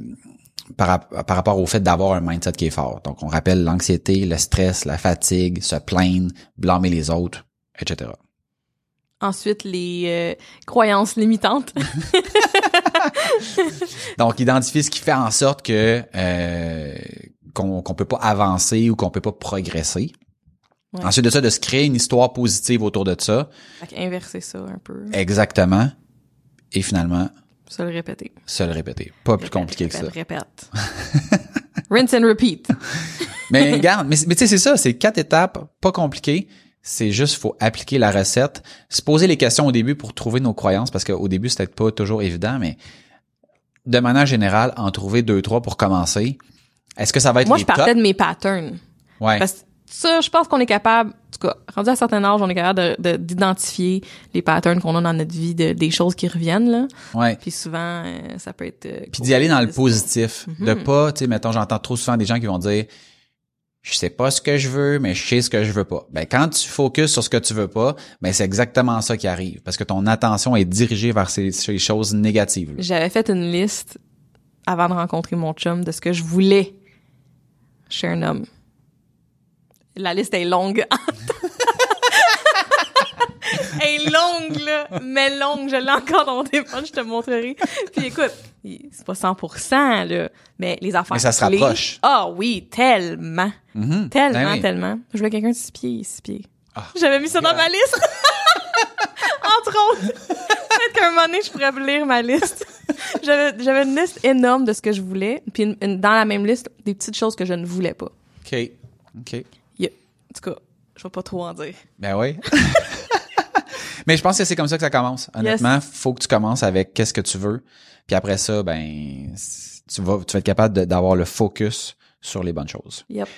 par, par rapport au fait d'avoir un mindset qui est fort. Donc, on rappelle l'anxiété, le stress, la fatigue, se plaindre, blâmer les autres, etc. Ensuite, les euh, croyances limitantes. [laughs] Donc, identifier ce qui fait en sorte que euh, qu'on qu'on peut pas avancer ou qu'on peut pas progresser. Ouais. Ensuite de ça, de se créer une histoire positive autour de ça. Fait inverser ça un peu. Exactement. Et finalement, Se le répéter. se le répéter. Pas plus compliqué que ça. Répète, répète. [laughs] Rinse and repeat. [laughs] Mais regarde, mais, mais tu sais, c'est ça, c'est quatre étapes, pas compliquées. C'est juste, faut appliquer la recette, se poser les questions au début pour trouver nos croyances, parce qu'au début, c'est peut-être pas toujours évident, mais de manière générale, en trouver deux, trois pour commencer. Est-ce que ça va être Moi, les je partais de mes patterns. Ouais. Parce ça, je pense qu'on est capable, en tout cas, rendu à un certain âge, on est capable de- de- d'identifier les patterns qu'on a dans notre vie, de- des choses qui reviennent, là. ouais. Puis souvent, euh, ça peut être... euh, Puis d'y aller dans le positif. De Mhm. pas, tu sais, mettons, j'entends trop souvent des gens qui vont dire, je sais pas ce que je veux, mais je sais ce que je veux pas. Ben, quand tu focuses sur ce que tu veux pas, ben, c'est exactement ça qui arrive. Parce que ton attention est dirigée vers ces, ces choses négatives. J'avais fait une liste avant de rencontrer mon chum de ce que je voulais chez un homme. La liste est longue. Elle [laughs] est longue, là. Mais longue. Je l'ai encore dans mon téléphone, je te montrerai. Puis écoute, c'est pas 100%, là. Mais les affaires Mais ça se rapproche. Ah oui, tellement. Mhm. Tellement, Ben oui. tellement. Je voulais quelqu'un de six pieds, six pieds. Ah. J'avais mis ça dans ma liste. [laughs] Entre autres. Peut-être qu'un moment donné, je pourrais lire ma liste. J'avais, j'avais une liste énorme de ce que je voulais. Puis une- une- dans la même liste, des petites choses que je ne voulais pas. OK. OK. Tout cas, je vais pas trop en dire. Ben oui. [laughs] Mais je pense que c'est comme ça que ça commence. Honnêtement, faut que tu commences avec qu'est-ce que tu veux. Puis après ça, ben, tu vas, tu vas être capable d'avoir le focus sur les bonnes choses. Yep.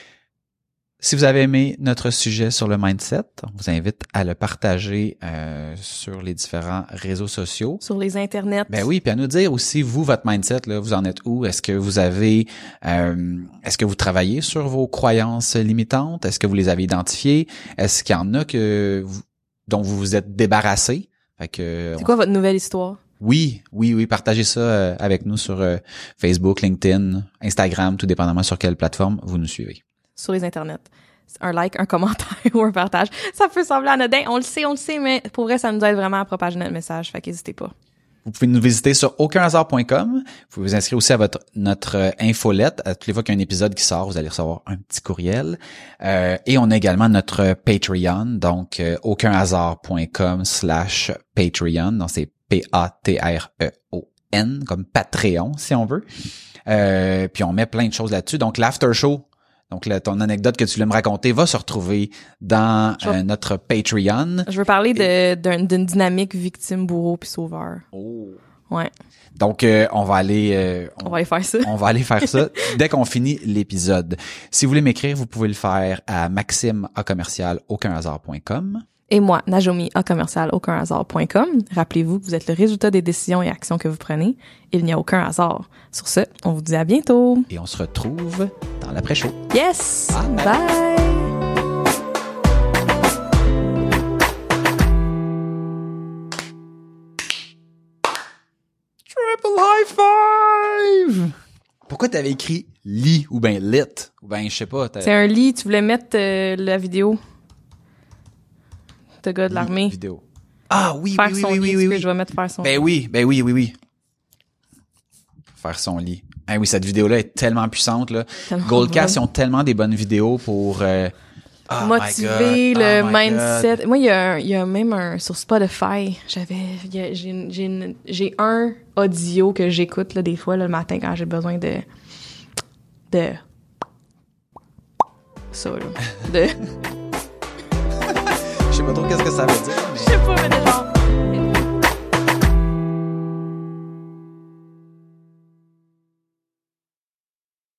Si vous avez aimé notre sujet sur le mindset, on vous invite à le partager euh, sur les différents réseaux sociaux. Sur les internets. Ben oui, puis à nous dire aussi vous votre mindset là, vous en êtes où? Est-ce que vous avez euh, est-ce que vous travaillez sur vos croyances limitantes? Est-ce que vous les avez identifiées? Est-ce qu'il y en a que vous- dont vous vous êtes débarrassé? Fait que C'est quoi votre nouvelle histoire? oui, oui, oui, partagez ça euh, avec nous sur euh, Facebook, LinkedIn, Instagram, tout dépendamment sur quelle plateforme vous nous suivez. Sur les internets. Un like, un [laughs] commentaire ou un partage. Ça peut sembler anodin. On le sait, on le sait, mais pour vrai, ça nous aide vraiment à propager notre message. Fait qu'hésitez pas. Vous pouvez nous visiter sur aucunhasard.com. Vous pouvez vous inscrire aussi à votre notre euh, infolette. À toutes les fois qu'il y a un épisode qui sort, vous allez recevoir un petit courriel. Euh, et on a également notre Patreon, donc euh, aucunhasard.com slash Patreon. Donc c'est P-A-T-R-E-O-N, comme Patreon, si on veut. Euh, puis on met plein de choses là-dessus. Donc l'after show, donc là, ton anecdote que tu voulais me raconter va se retrouver dans euh, notre Patreon. Je veux parler d'une dynamique victime, bourreau puis sauveur. Ouais, Donc euh, on va aller euh, on va aller faire ça. On va aller faire ça [laughs] dès qu'on finit l'épisode. Si vous voulez m'écrire, vous pouvez le faire à maxime à commercial aucunhasard.com. Et moi, Najomi à commercial aucunhasard.com. Rappelez-vous que vous êtes le résultat des décisions et actions que vous prenez. Il n'y a aucun hasard. Sur ce, on vous dit à bientôt. Et on se retrouve dans l'après-show. Yes! Bye. Bye. Triple high five! Pourquoi t'avais écrit lit ou ben lit? Ou ben, je sais pas. C'est un lit, tu voulais mettre euh, la vidéo de gars de l'armée. Vidéo. Ah oui, Faire oui, oui, son oui, lit, oui, oui, que je vais mettre faire son Ben oui, ben oui, oui, oui. Faire son lit. Ah oui, cette vidéo-là est tellement puissante, là. Tellement Goldcast, ils ont tellement des bonnes vidéos pour, euh, oh motiver God, le oh mindset. Moi, il y, a il y a même un sur Spotify. J'avais, j'ai, j'ai, un audio que j'écoute là des fois là, le matin quand j'ai besoin de, de ça là, de, Trop qu'est-ce que ça veut dire, je sais pas mais genre